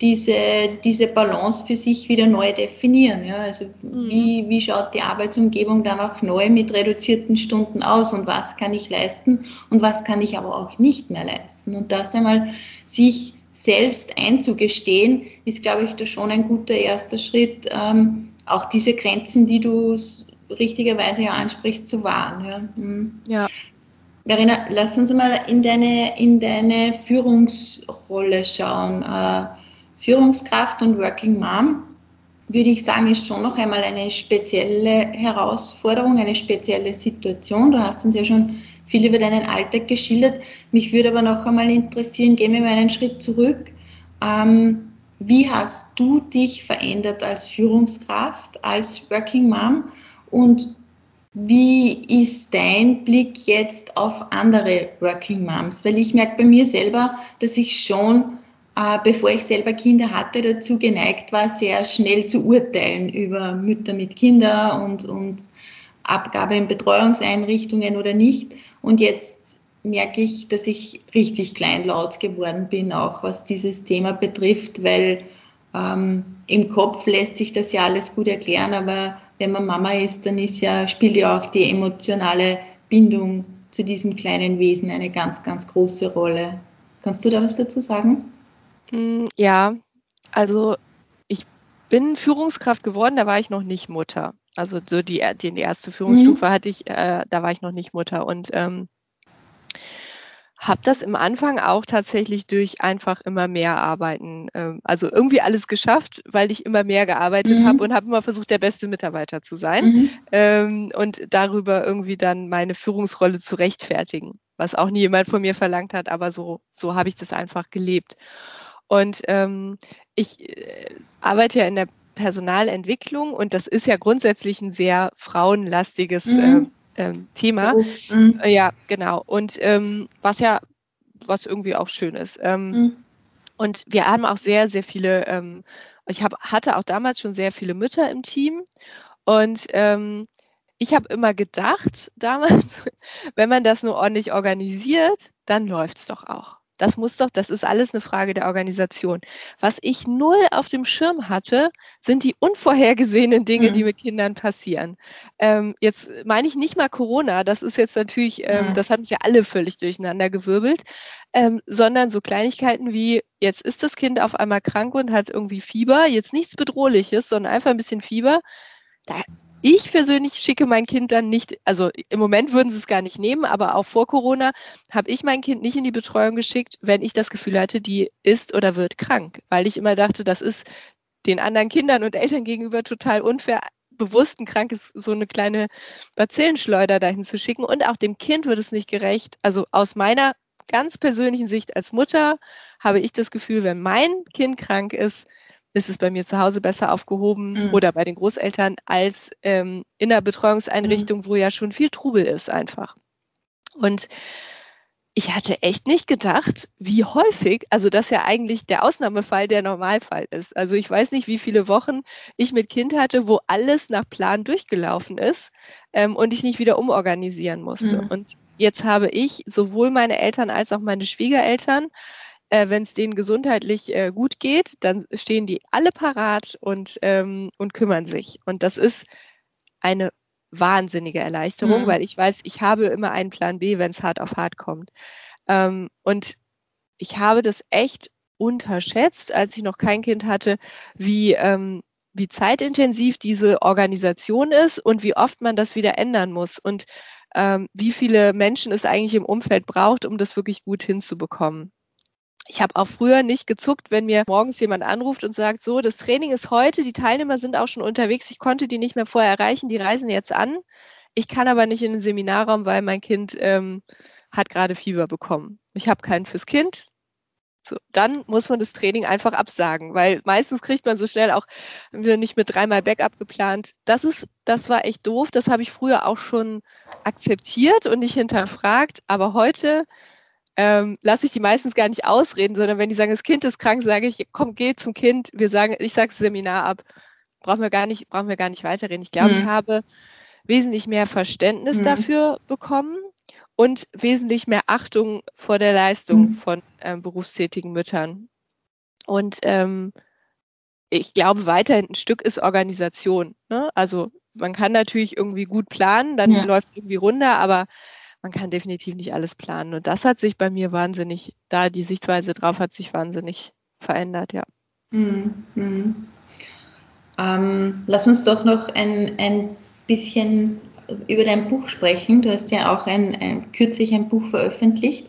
diese, diese Balance für sich wieder neu definieren. Ja? Also mhm. wie, wie schaut die Arbeitsumgebung dann auch neu mit reduzierten Stunden aus und was kann ich leisten und was kann ich aber auch nicht mehr leisten. Und das einmal sich selbst einzugestehen, ist, glaube ich, da schon ein guter erster Schritt, ähm, auch diese Grenzen, die du richtigerweise ja ansprichst, zu wahren. Ja. Mhm. ja. Verena, lass uns mal in deine, in deine Führungsrolle schauen. Äh, Führungskraft und Working Mom, würde ich sagen, ist schon noch einmal eine spezielle Herausforderung, eine spezielle Situation. Du hast uns ja schon viel über deinen Alltag geschildert. Mich würde aber noch einmal interessieren, gehen wir mal einen Schritt zurück. Ähm, wie hast du dich verändert als Führungskraft, als Working Mom und wie ist dein Blick jetzt auf andere Working Moms? Weil ich merke bei mir selber, dass ich schon äh, bevor ich selber Kinder hatte, dazu geneigt war, sehr schnell zu urteilen über Mütter mit Kindern und, und Abgabe in Betreuungseinrichtungen oder nicht. Und jetzt merke ich, dass ich richtig kleinlaut geworden bin, auch was dieses Thema betrifft, weil ähm, im Kopf lässt sich das ja alles gut erklären, aber wenn man Mama ist, dann ist ja, spielt ja auch die emotionale Bindung zu diesem kleinen Wesen eine ganz, ganz große Rolle. Kannst du da was dazu sagen? Mm, ja, also ich bin Führungskraft geworden, da war ich noch nicht Mutter. Also so die, die erste Führungsstufe mhm. hatte ich, äh, da war ich noch nicht Mutter und ähm, habe das im Anfang auch tatsächlich durch einfach immer mehr arbeiten, ähm, also irgendwie alles geschafft, weil ich immer mehr gearbeitet mhm. habe und habe immer versucht, der beste Mitarbeiter zu sein mhm. ähm, und darüber irgendwie dann meine Führungsrolle zu rechtfertigen, was auch nie jemand von mir verlangt hat, aber so so habe ich das einfach gelebt. Und ähm, ich äh, arbeite ja in der Personalentwicklung und das ist ja grundsätzlich ein sehr frauenlastiges mhm. äh, äh, Thema. Mhm. Äh, ja, genau. Und ähm, was ja, was irgendwie auch schön ist. Ähm, mhm. Und wir haben auch sehr, sehr viele, ähm, ich hab, hatte auch damals schon sehr viele Mütter im Team und ähm, ich habe immer gedacht damals, <laughs> wenn man das nur ordentlich organisiert, dann läuft es doch auch. Das muss doch, das ist alles eine Frage der Organisation. Was ich null auf dem Schirm hatte, sind die unvorhergesehenen Dinge, mhm. die mit Kindern passieren. Ähm, jetzt meine ich nicht mal Corona, das ist jetzt natürlich, ähm, mhm. das hat uns ja alle völlig durcheinander gewirbelt, ähm, sondern so Kleinigkeiten wie, jetzt ist das Kind auf einmal krank und hat irgendwie Fieber, jetzt nichts Bedrohliches, sondern einfach ein bisschen Fieber. Da ich persönlich schicke mein Kind dann nicht, also im Moment würden sie es gar nicht nehmen, aber auch vor Corona habe ich mein Kind nicht in die Betreuung geschickt, wenn ich das Gefühl hatte, die ist oder wird krank, weil ich immer dachte, das ist den anderen Kindern und Eltern gegenüber total unfair, bewusst ein krankes, so eine kleine Bazillenschleuder dahin zu schicken und auch dem Kind wird es nicht gerecht. Also aus meiner ganz persönlichen Sicht als Mutter habe ich das Gefühl, wenn mein Kind krank ist, ist es bei mir zu Hause besser aufgehoben mhm. oder bei den Großeltern als ähm, in der Betreuungseinrichtung, mhm. wo ja schon viel Trubel ist einfach. Und ich hatte echt nicht gedacht, wie häufig, also das ja eigentlich der Ausnahmefall der Normalfall ist. Also ich weiß nicht, wie viele Wochen ich mit Kind hatte, wo alles nach Plan durchgelaufen ist ähm, und ich nicht wieder umorganisieren musste. Mhm. Und jetzt habe ich sowohl meine Eltern als auch meine Schwiegereltern äh, wenn es denen gesundheitlich äh, gut geht, dann stehen die alle parat und, ähm, und kümmern sich. Und das ist eine wahnsinnige Erleichterung, mhm. weil ich weiß, ich habe immer einen Plan B, wenn es hart auf hart kommt. Ähm, und ich habe das echt unterschätzt, als ich noch kein Kind hatte, wie, ähm, wie zeitintensiv diese Organisation ist und wie oft man das wieder ändern muss und ähm, wie viele Menschen es eigentlich im Umfeld braucht, um das wirklich gut hinzubekommen. Ich habe auch früher nicht gezuckt, wenn mir morgens jemand anruft und sagt, so, das Training ist heute, die Teilnehmer sind auch schon unterwegs, ich konnte die nicht mehr vorher erreichen, die reisen jetzt an. Ich kann aber nicht in den Seminarraum, weil mein Kind ähm, hat gerade Fieber bekommen. Ich habe keinen fürs Kind. So, dann muss man das Training einfach absagen, weil meistens kriegt man so schnell auch nicht mit dreimal Backup geplant. Das ist, das war echt doof. Das habe ich früher auch schon akzeptiert und nicht hinterfragt. Aber heute ähm, lasse ich die meistens gar nicht ausreden, sondern wenn die sagen, das Kind ist krank, sage ich, komm, geh zum Kind. Wir sagen, ich sage das Seminar ab. Brauchen wir gar nicht, brauchen wir gar nicht weiterreden. Ich glaube, mhm. ich habe wesentlich mehr Verständnis mhm. dafür bekommen und wesentlich mehr Achtung vor der Leistung mhm. von ähm, berufstätigen Müttern. Und ähm, ich glaube, weiterhin ein Stück ist Organisation. Ne? Also man kann natürlich irgendwie gut planen, dann ja. läuft es irgendwie runter, aber man kann definitiv nicht alles planen. Und das hat sich bei mir wahnsinnig, da die Sichtweise drauf hat sich wahnsinnig verändert, ja. Mhm. Mhm. Ähm, lass uns doch noch ein, ein bisschen über dein Buch sprechen. Du hast ja auch ein, ein, kürzlich ein Buch veröffentlicht.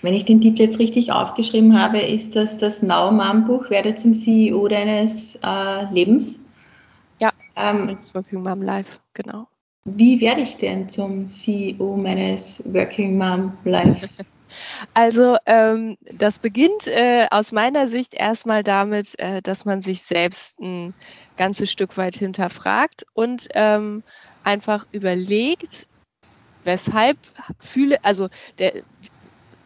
Wenn ich den Titel jetzt richtig aufgeschrieben habe, ist das das Now Mom Buch, werde zum CEO deines äh, Lebens. Ja, ähm, Working Mom Life, genau. Wie werde ich denn zum CEO meines Working Mom Lives? <laughs> Also ähm, das beginnt äh, aus meiner Sicht erstmal damit, äh, dass man sich selbst ein ganzes Stück weit hinterfragt und ähm, einfach überlegt, weshalb fühle, also der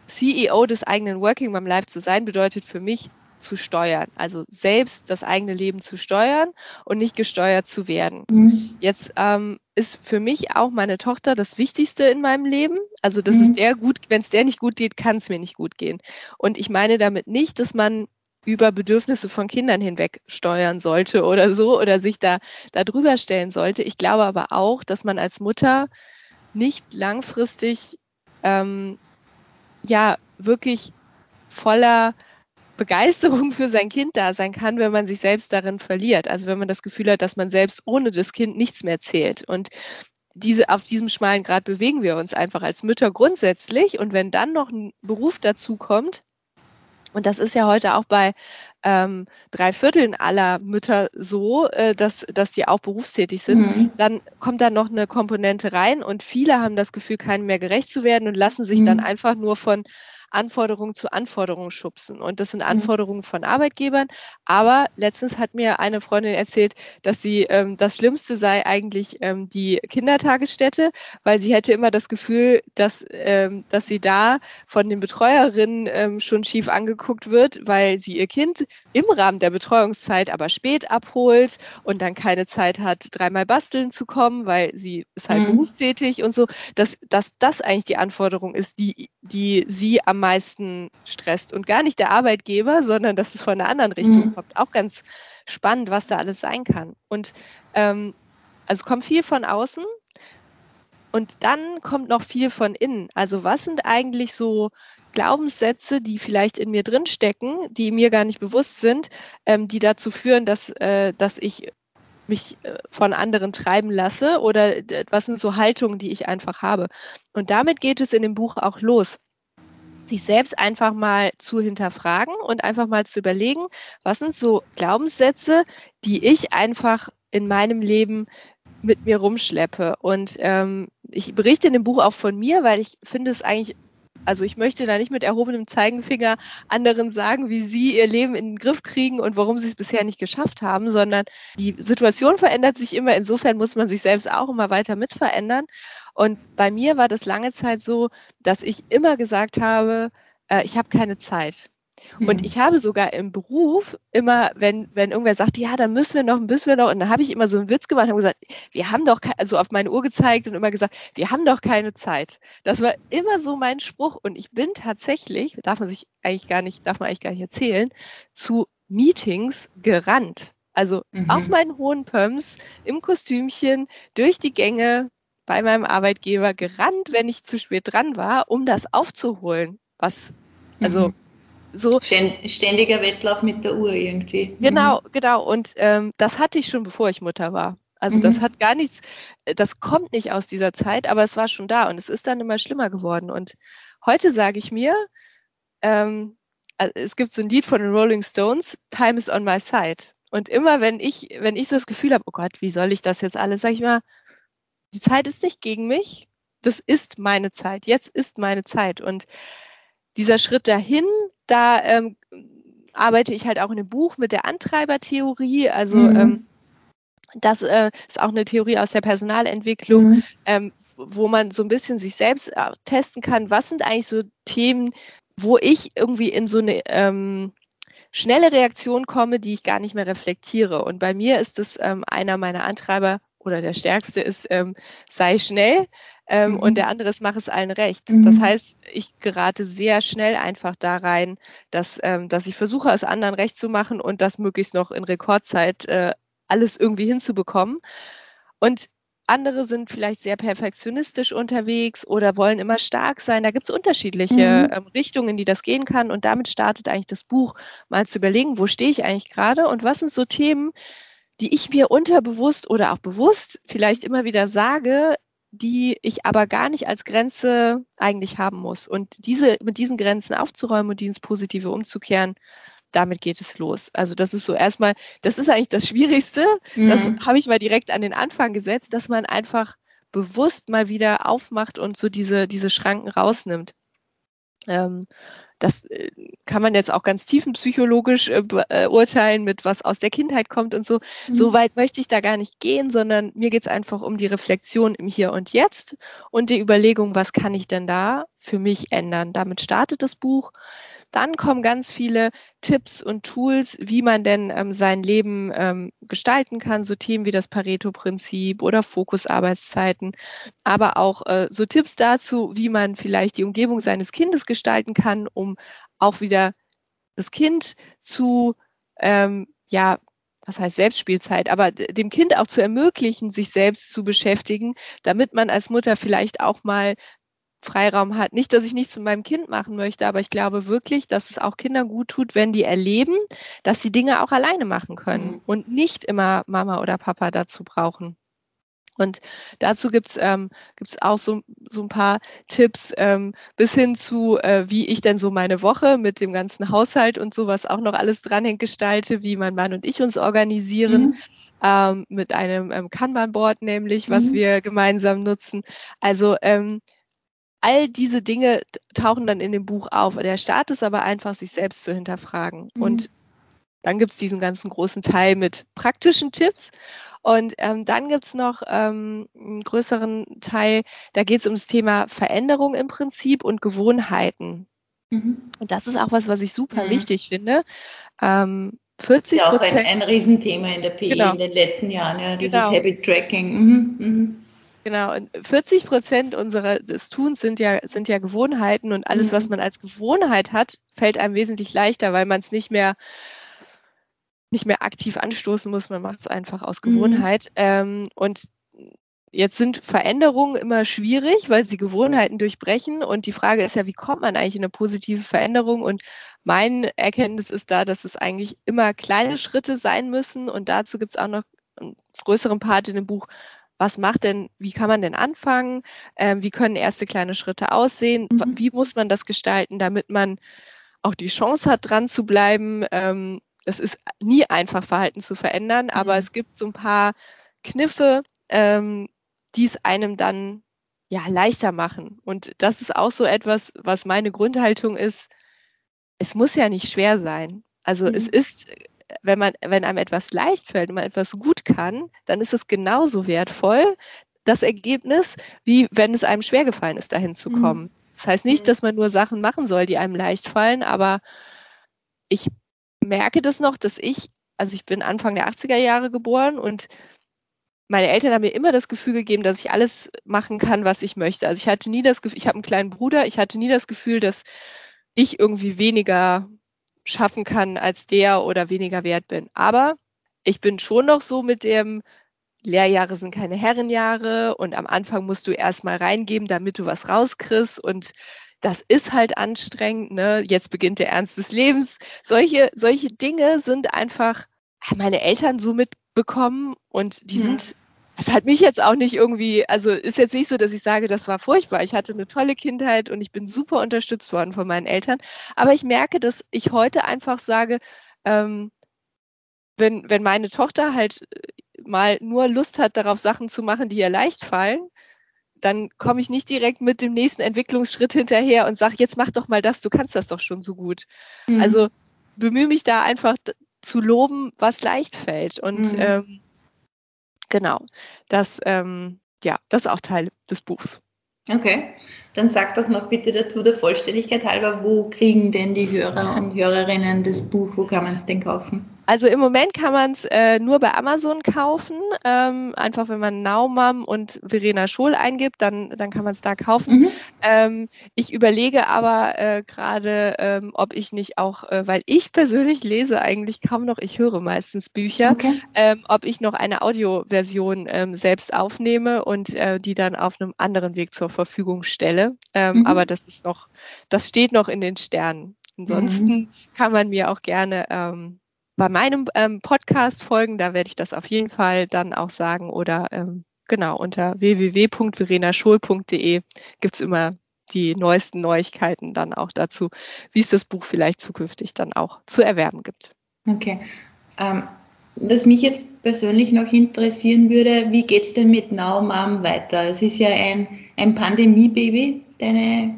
CEO des eigenen Working Mom Life zu sein, bedeutet für mich zu steuern, also selbst das eigene Leben zu steuern und nicht gesteuert zu werden. Mhm. Jetzt ähm, ist für mich auch meine Tochter das Wichtigste in meinem Leben. Also das mhm. ist der gut, wenn es der nicht gut geht, kann es mir nicht gut gehen. Und ich meine damit nicht, dass man über Bedürfnisse von Kindern hinweg steuern sollte oder so oder sich da, da drüber stellen sollte. Ich glaube aber auch, dass man als Mutter nicht langfristig ähm, ja wirklich voller Begeisterung für sein Kind da sein kann, wenn man sich selbst darin verliert. Also wenn man das Gefühl hat, dass man selbst ohne das Kind nichts mehr zählt. Und diese, auf diesem schmalen Grad bewegen wir uns einfach als Mütter grundsätzlich. Und wenn dann noch ein Beruf dazu kommt, und das ist ja heute auch bei ähm, drei Vierteln aller Mütter so, äh, dass, dass die auch berufstätig sind. Mhm. Dann kommt da noch eine Komponente rein und viele haben das Gefühl, keinem mehr gerecht zu werden und lassen sich mhm. dann einfach nur von Anforderung zu Anforderung schubsen. Und das sind mhm. Anforderungen von Arbeitgebern. Aber letztens hat mir eine Freundin erzählt, dass sie ähm, das Schlimmste sei eigentlich ähm, die Kindertagesstätte, weil sie hätte immer das Gefühl, dass, ähm, dass sie da von den Betreuerinnen ähm, schon schief angeguckt wird, weil sie ihr Kind im Rahmen der Betreuungszeit aber spät abholt und dann keine Zeit hat, dreimal basteln zu kommen, weil sie ist halt mhm. berufstätig und so, dass, dass das eigentlich die Anforderung ist, die, die sie am meisten stresst und gar nicht der Arbeitgeber, sondern dass es von einer anderen Richtung mhm. kommt. Auch ganz spannend, was da alles sein kann. Und ähm, also kommt viel von außen und dann kommt noch viel von innen. Also was sind eigentlich so Glaubenssätze, die vielleicht in mir drin stecken, die mir gar nicht bewusst sind, ähm, die dazu führen, dass, äh, dass ich mich äh, von anderen treiben lasse oder was sind so Haltungen, die ich einfach habe. Und damit geht es in dem Buch auch los sich selbst einfach mal zu hinterfragen und einfach mal zu überlegen, was sind so Glaubenssätze, die ich einfach in meinem Leben mit mir rumschleppe. Und ähm, ich berichte in dem Buch auch von mir, weil ich finde es eigentlich, also ich möchte da nicht mit erhobenem Zeigenfinger anderen sagen, wie sie ihr Leben in den Griff kriegen und warum sie es bisher nicht geschafft haben, sondern die Situation verändert sich immer. Insofern muss man sich selbst auch immer weiter mit verändern. Und bei mir war das lange Zeit so, dass ich immer gesagt habe, äh, ich habe keine Zeit. Und ich habe sogar im Beruf immer, wenn, wenn irgendwer sagt, ja, dann müssen wir noch, müssen wir noch, und dann habe ich immer so einen Witz gemacht und gesagt, wir haben doch, also auf meine Uhr gezeigt und immer gesagt, wir haben doch keine Zeit. Das war immer so mein Spruch. Und ich bin tatsächlich, darf man sich eigentlich gar nicht, darf man eigentlich gar nicht erzählen, zu Meetings gerannt. Also mhm. auf meinen hohen Pumps, im Kostümchen, durch die Gänge, bei meinem Arbeitgeber gerannt, wenn ich zu spät dran war, um das aufzuholen. Was, also mhm. so. Ständiger Wettlauf mit der Uhr irgendwie. Genau, mhm. genau. Und ähm, das hatte ich schon, bevor ich Mutter war. Also mhm. das hat gar nichts, das kommt nicht aus dieser Zeit, aber es war schon da und es ist dann immer schlimmer geworden. Und heute sage ich mir, ähm, äh, es gibt so ein Lied von den Rolling Stones, Time is on my side. Und immer wenn ich, wenn ich so das Gefühl habe, oh Gott, wie soll ich das jetzt alles, sag ich mal, die Zeit ist nicht gegen mich. das ist meine Zeit. Jetzt ist meine Zeit. Und dieser Schritt dahin, da ähm, arbeite ich halt auch in dem Buch mit der Antreibertheorie. Also mhm. ähm, das äh, ist auch eine Theorie aus der Personalentwicklung, mhm. ähm, wo man so ein bisschen sich selbst äh, testen kann, was sind eigentlich so Themen, wo ich irgendwie in so eine ähm, schnelle Reaktion komme, die ich gar nicht mehr reflektiere. Und bei mir ist es ähm, einer meiner Antreiber oder der stärkste ist, ähm, sei schnell. Ähm, mhm. Und der andere ist, mach es allen recht. Mhm. Das heißt, ich gerate sehr schnell einfach da rein, dass, ähm, dass ich versuche, es anderen recht zu machen und das möglichst noch in Rekordzeit äh, alles irgendwie hinzubekommen. Und andere sind vielleicht sehr perfektionistisch unterwegs oder wollen immer stark sein. Da gibt es unterschiedliche mhm. ähm, Richtungen, in die das gehen kann. Und damit startet eigentlich das Buch, mal zu überlegen, wo stehe ich eigentlich gerade und was sind so Themen, die ich mir unterbewusst oder auch bewusst vielleicht immer wieder sage, die ich aber gar nicht als Grenze eigentlich haben muss. Und diese, mit diesen Grenzen aufzuräumen und die ins Positive umzukehren, damit geht es los. Also das ist so erstmal, das ist eigentlich das Schwierigste. Mhm. Das habe ich mal direkt an den Anfang gesetzt, dass man einfach bewusst mal wieder aufmacht und so diese, diese Schranken rausnimmt. Ähm, das äh, kann man jetzt auch ganz tiefenpsychologisch äh, beurteilen, mit was aus der Kindheit kommt und so. Mhm. So weit möchte ich da gar nicht gehen, sondern mir geht es einfach um die Reflexion im Hier und Jetzt und die Überlegung, was kann ich denn da für mich ändern. Damit startet das Buch. Dann kommen ganz viele Tipps und Tools, wie man denn ähm, sein Leben ähm, gestalten kann, so Themen wie das Pareto-Prinzip oder Fokusarbeitszeiten, aber auch äh, so Tipps dazu, wie man vielleicht die Umgebung seines Kindes gestalten kann, um auch wieder das Kind zu, ähm, ja, was heißt Selbstspielzeit, aber dem Kind auch zu ermöglichen, sich selbst zu beschäftigen, damit man als Mutter vielleicht auch mal Freiraum hat. Nicht, dass ich nichts mit meinem Kind machen möchte, aber ich glaube wirklich, dass es auch Kindern gut tut, wenn die erleben, dass sie Dinge auch alleine machen können mhm. und nicht immer Mama oder Papa dazu brauchen. Und dazu gibt's ähm, gibt's auch so, so ein paar Tipps ähm, bis hin zu, äh, wie ich denn so meine Woche mit dem ganzen Haushalt und sowas auch noch alles dranhängt gestalte, wie mein Mann und ich uns organisieren. Mhm. Ähm, mit einem ähm, Kanban-Board nämlich, was mhm. wir gemeinsam nutzen. Also ähm, all diese Dinge tauchen dann in dem Buch auf. Der Start ist aber einfach, sich selbst zu hinterfragen. Mhm. Und dann gibt es diesen ganzen großen Teil mit praktischen Tipps. Und ähm, dann gibt es noch ähm, einen größeren Teil, da geht es ums Thema Veränderung im Prinzip und Gewohnheiten. Mhm. Und das ist auch was, was ich super mhm. wichtig finde. Ähm, 40 ist ja auch ein, ein Riesenthema in der PE genau. in den letzten Jahren, ja, dieses genau. Habit Tracking. Mhm. Genau, und 40 Prozent unserer des Tuns sind ja, sind ja Gewohnheiten und alles, mhm. was man als Gewohnheit hat, fällt einem wesentlich leichter, weil man es nicht mehr nicht mehr aktiv anstoßen muss, man macht es einfach aus mhm. Gewohnheit. Mhm. Ähm, und jetzt sind Veränderungen immer schwierig, weil sie Gewohnheiten durchbrechen. Und die Frage ist ja, wie kommt man eigentlich in eine positive Veränderung? Und mein Erkenntnis ist da, dass es eigentlich immer kleine Schritte sein müssen. Und dazu gibt es auch noch einen größeren Part in dem Buch, was macht denn, wie kann man denn anfangen? Ähm, wie können erste kleine Schritte aussehen? Mhm. Wie muss man das gestalten, damit man auch die Chance hat, dran zu bleiben? Ähm, es ist nie einfach, Verhalten zu verändern, mhm. aber es gibt so ein paar Kniffe, ähm, die es einem dann ja leichter machen. Und das ist auch so etwas, was meine Grundhaltung ist. Es muss ja nicht schwer sein. Also mhm. es ist wenn man, wenn einem etwas leicht fällt und man etwas gut kann, dann ist es genauso wertvoll, das Ergebnis, wie wenn es einem schwer gefallen ist, dahin zu mhm. kommen. Mhm. Das heißt nicht, dass man nur Sachen machen soll, die einem leicht fallen, aber ich merke das noch, dass ich, also ich bin Anfang der 80er Jahre geboren und meine Eltern haben mir immer das Gefühl gegeben, dass ich alles machen kann, was ich möchte. Also ich hatte nie das Gefühl, ich habe einen kleinen Bruder, ich hatte nie das Gefühl, dass ich irgendwie weniger schaffen kann als der oder weniger wert bin. Aber ich bin schon noch so mit dem, Lehrjahre sind keine Herrenjahre und am Anfang musst du erstmal reingeben, damit du was rauskriegst und das ist halt anstrengend, ne? Jetzt beginnt der Ernst des Lebens. Solche, solche Dinge sind einfach meine Eltern so mitbekommen und die mhm. sind es hat mich jetzt auch nicht irgendwie, also ist jetzt nicht so, dass ich sage, das war furchtbar. Ich hatte eine tolle Kindheit und ich bin super unterstützt worden von meinen Eltern. Aber ich merke, dass ich heute einfach sage, ähm, wenn, wenn meine Tochter halt äh, mal nur Lust hat, darauf Sachen zu machen, die ihr leicht fallen, dann komme ich nicht direkt mit dem nächsten Entwicklungsschritt hinterher und sage, jetzt mach doch mal das, du kannst das doch schon so gut. Mhm. Also bemühe mich da einfach zu loben, was leicht fällt. Und mhm. ähm, genau, das, ähm, ja, das ist auch Teil des Buchs. Okay, dann sag doch noch bitte dazu der Vollständigkeit halber, wo kriegen denn die Hörer und Hörerinnen das Buch, wo kann man es denn kaufen? Also im Moment kann man es äh, nur bei Amazon kaufen. Ähm, einfach wenn man Naumam und Verena Schohl eingibt, dann, dann kann man es da kaufen. Mhm. Ähm, ich überlege aber äh, gerade, ähm, ob ich nicht auch, äh, weil ich persönlich lese eigentlich kaum noch, ich höre meistens Bücher, okay. Ähm, ob ich noch eine Audioversion ähm, selbst aufnehme und äh, die dann auf einem anderen Weg zur Verfügung stelle. Ähm, mhm. Aber das ist noch, das steht noch in den Sternen. Ansonsten mhm. kann man mir auch gerne ähm, bei meinem ähm, Podcast folgen. Da werde ich das auf jeden Fall dann auch sagen. Oder ähm, genau, unter www.verenaschul.de gibt es immer die neuesten Neuigkeiten dann auch dazu, wie es das Buch vielleicht zukünftig dann auch zu erwerben gibt. Okay. Ähm, was mich jetzt persönlich noch interessieren würde, wie geht es denn mit Now Mom weiter? Es ist ja ein, ein Pandemie-Baby, deine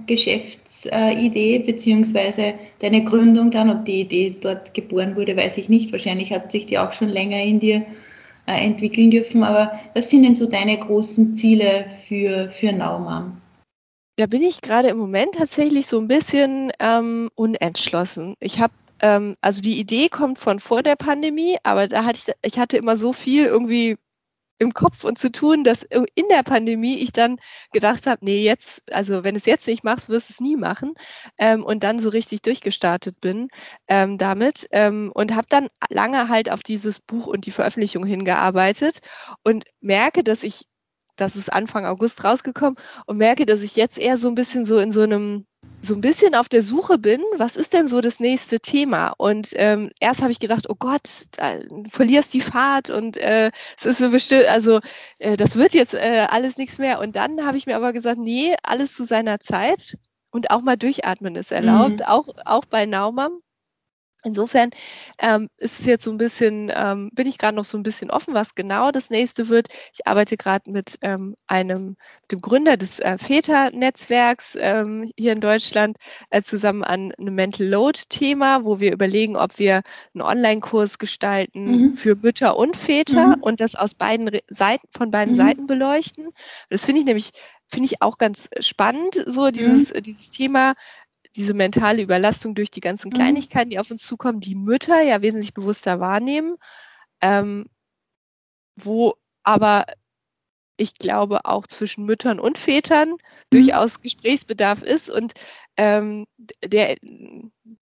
Geschäftsidee, beziehungsweise deine Gründung dann, ob die Idee dort geboren wurde, weiß ich nicht. Wahrscheinlich hat sich die auch schon länger in dir äh, entwickeln dürfen. Aber was sind denn so deine großen Ziele für, für Mom? Da bin ich gerade im Moment tatsächlich so ein bisschen ähm, unentschlossen. Ich habe ähm, also die Idee kommt von vor der Pandemie, aber da hatte ich, ich hatte immer so viel irgendwie im Kopf und zu tun, dass in der Pandemie ich dann gedacht habe, nee, jetzt, also wenn es jetzt nicht machst, wirst du es nie machen. Ähm, und dann so richtig durchgestartet bin ähm, damit ähm, und habe dann lange halt auf dieses Buch und die Veröffentlichung hingearbeitet und merke, dass ich, das ist Anfang August rausgekommen und merke, dass ich jetzt eher so ein bisschen so in so einem so ein bisschen auf der Suche bin, was ist denn so das nächste Thema? Und ähm, erst habe ich gedacht, oh Gott, da verlierst die Fahrt und äh, es ist so bestimmt, also äh, das wird jetzt äh, alles nichts mehr. Und dann habe ich mir aber gesagt, nee, alles zu seiner Zeit und auch mal durchatmen ist erlaubt, mhm. auch, auch bei Naumann. Insofern ähm, ist es jetzt so ein bisschen, ähm, bin ich gerade noch so ein bisschen offen, was genau das nächste wird. Ich arbeite gerade mit ähm, einem, dem Gründer des äh, Väter-Netzwerks ähm, hier in Deutschland äh, zusammen an einem Mental Load-Thema, wo wir überlegen, ob wir einen Online-Kurs gestalten mhm. für Mütter und Väter mhm. und das aus beiden Seiten, von beiden mhm. Seiten beleuchten. Das finde ich nämlich finde ich auch ganz spannend, so dieses, mhm. dieses Thema, diese mentale Überlastung durch die ganzen mhm. Kleinigkeiten, die auf uns zukommen, die Mütter ja wesentlich bewusster wahrnehmen, ähm, wo aber ich glaube auch zwischen Müttern und Vätern mhm. durchaus Gesprächsbedarf ist und ähm, der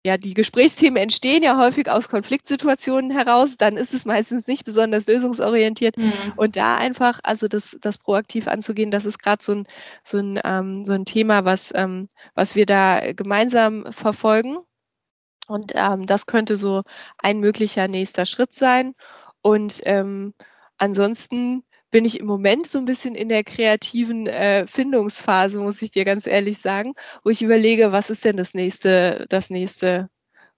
ja, die Gesprächsthemen entstehen ja häufig aus Konfliktsituationen heraus, dann ist es meistens nicht besonders lösungsorientiert. Mhm. Und da einfach, also das, das proaktiv anzugehen, das ist gerade so ein, so, ein, ähm, so ein Thema, was, ähm, was wir da gemeinsam verfolgen. Und ähm, das könnte so ein möglicher nächster Schritt sein. Und ähm, ansonsten bin ich im Moment so ein bisschen in der kreativen äh, Findungsphase, muss ich dir ganz ehrlich sagen, wo ich überlege, was ist denn das nächste, das nächste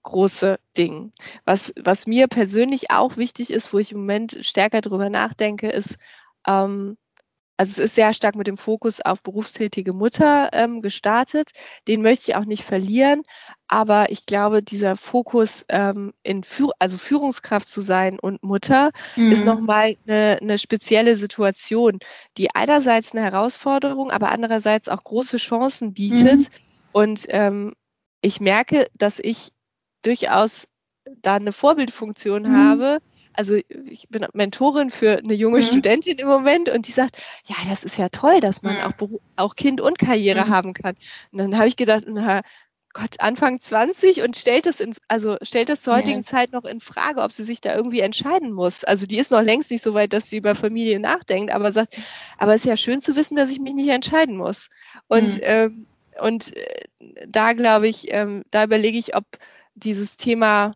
große Ding. Was, was mir persönlich auch wichtig ist, wo ich im Moment stärker drüber nachdenke, ist, ähm, also es ist sehr stark mit dem Fokus auf berufstätige Mutter ähm, gestartet. Den möchte ich auch nicht verlieren, aber ich glaube, dieser Fokus ähm, in Führ also Führungskraft zu sein und Mutter mhm. ist nochmal eine, eine spezielle Situation, die einerseits eine Herausforderung, aber andererseits auch große Chancen bietet. Mhm. Und ähm, ich merke, dass ich durchaus da eine Vorbildfunktion mhm. habe, also ich bin Mentorin für eine junge mhm. Studentin im Moment und die sagt, ja, das ist ja toll, dass man mhm. auch, auch Kind und Karriere mhm. haben kann. Und dann habe ich gedacht, na, Gott, Anfang 20 und stellt das in, also stellt das zur heutigen ja. Zeit noch in Frage, ob sie sich da irgendwie entscheiden muss. Also die ist noch längst nicht so weit, dass sie über Familie nachdenkt, aber sagt, aber es ist ja schön zu wissen, dass ich mich nicht entscheiden muss. Und, mhm. ähm, und äh, da glaube ich, ähm, da überlege ich, ob dieses Thema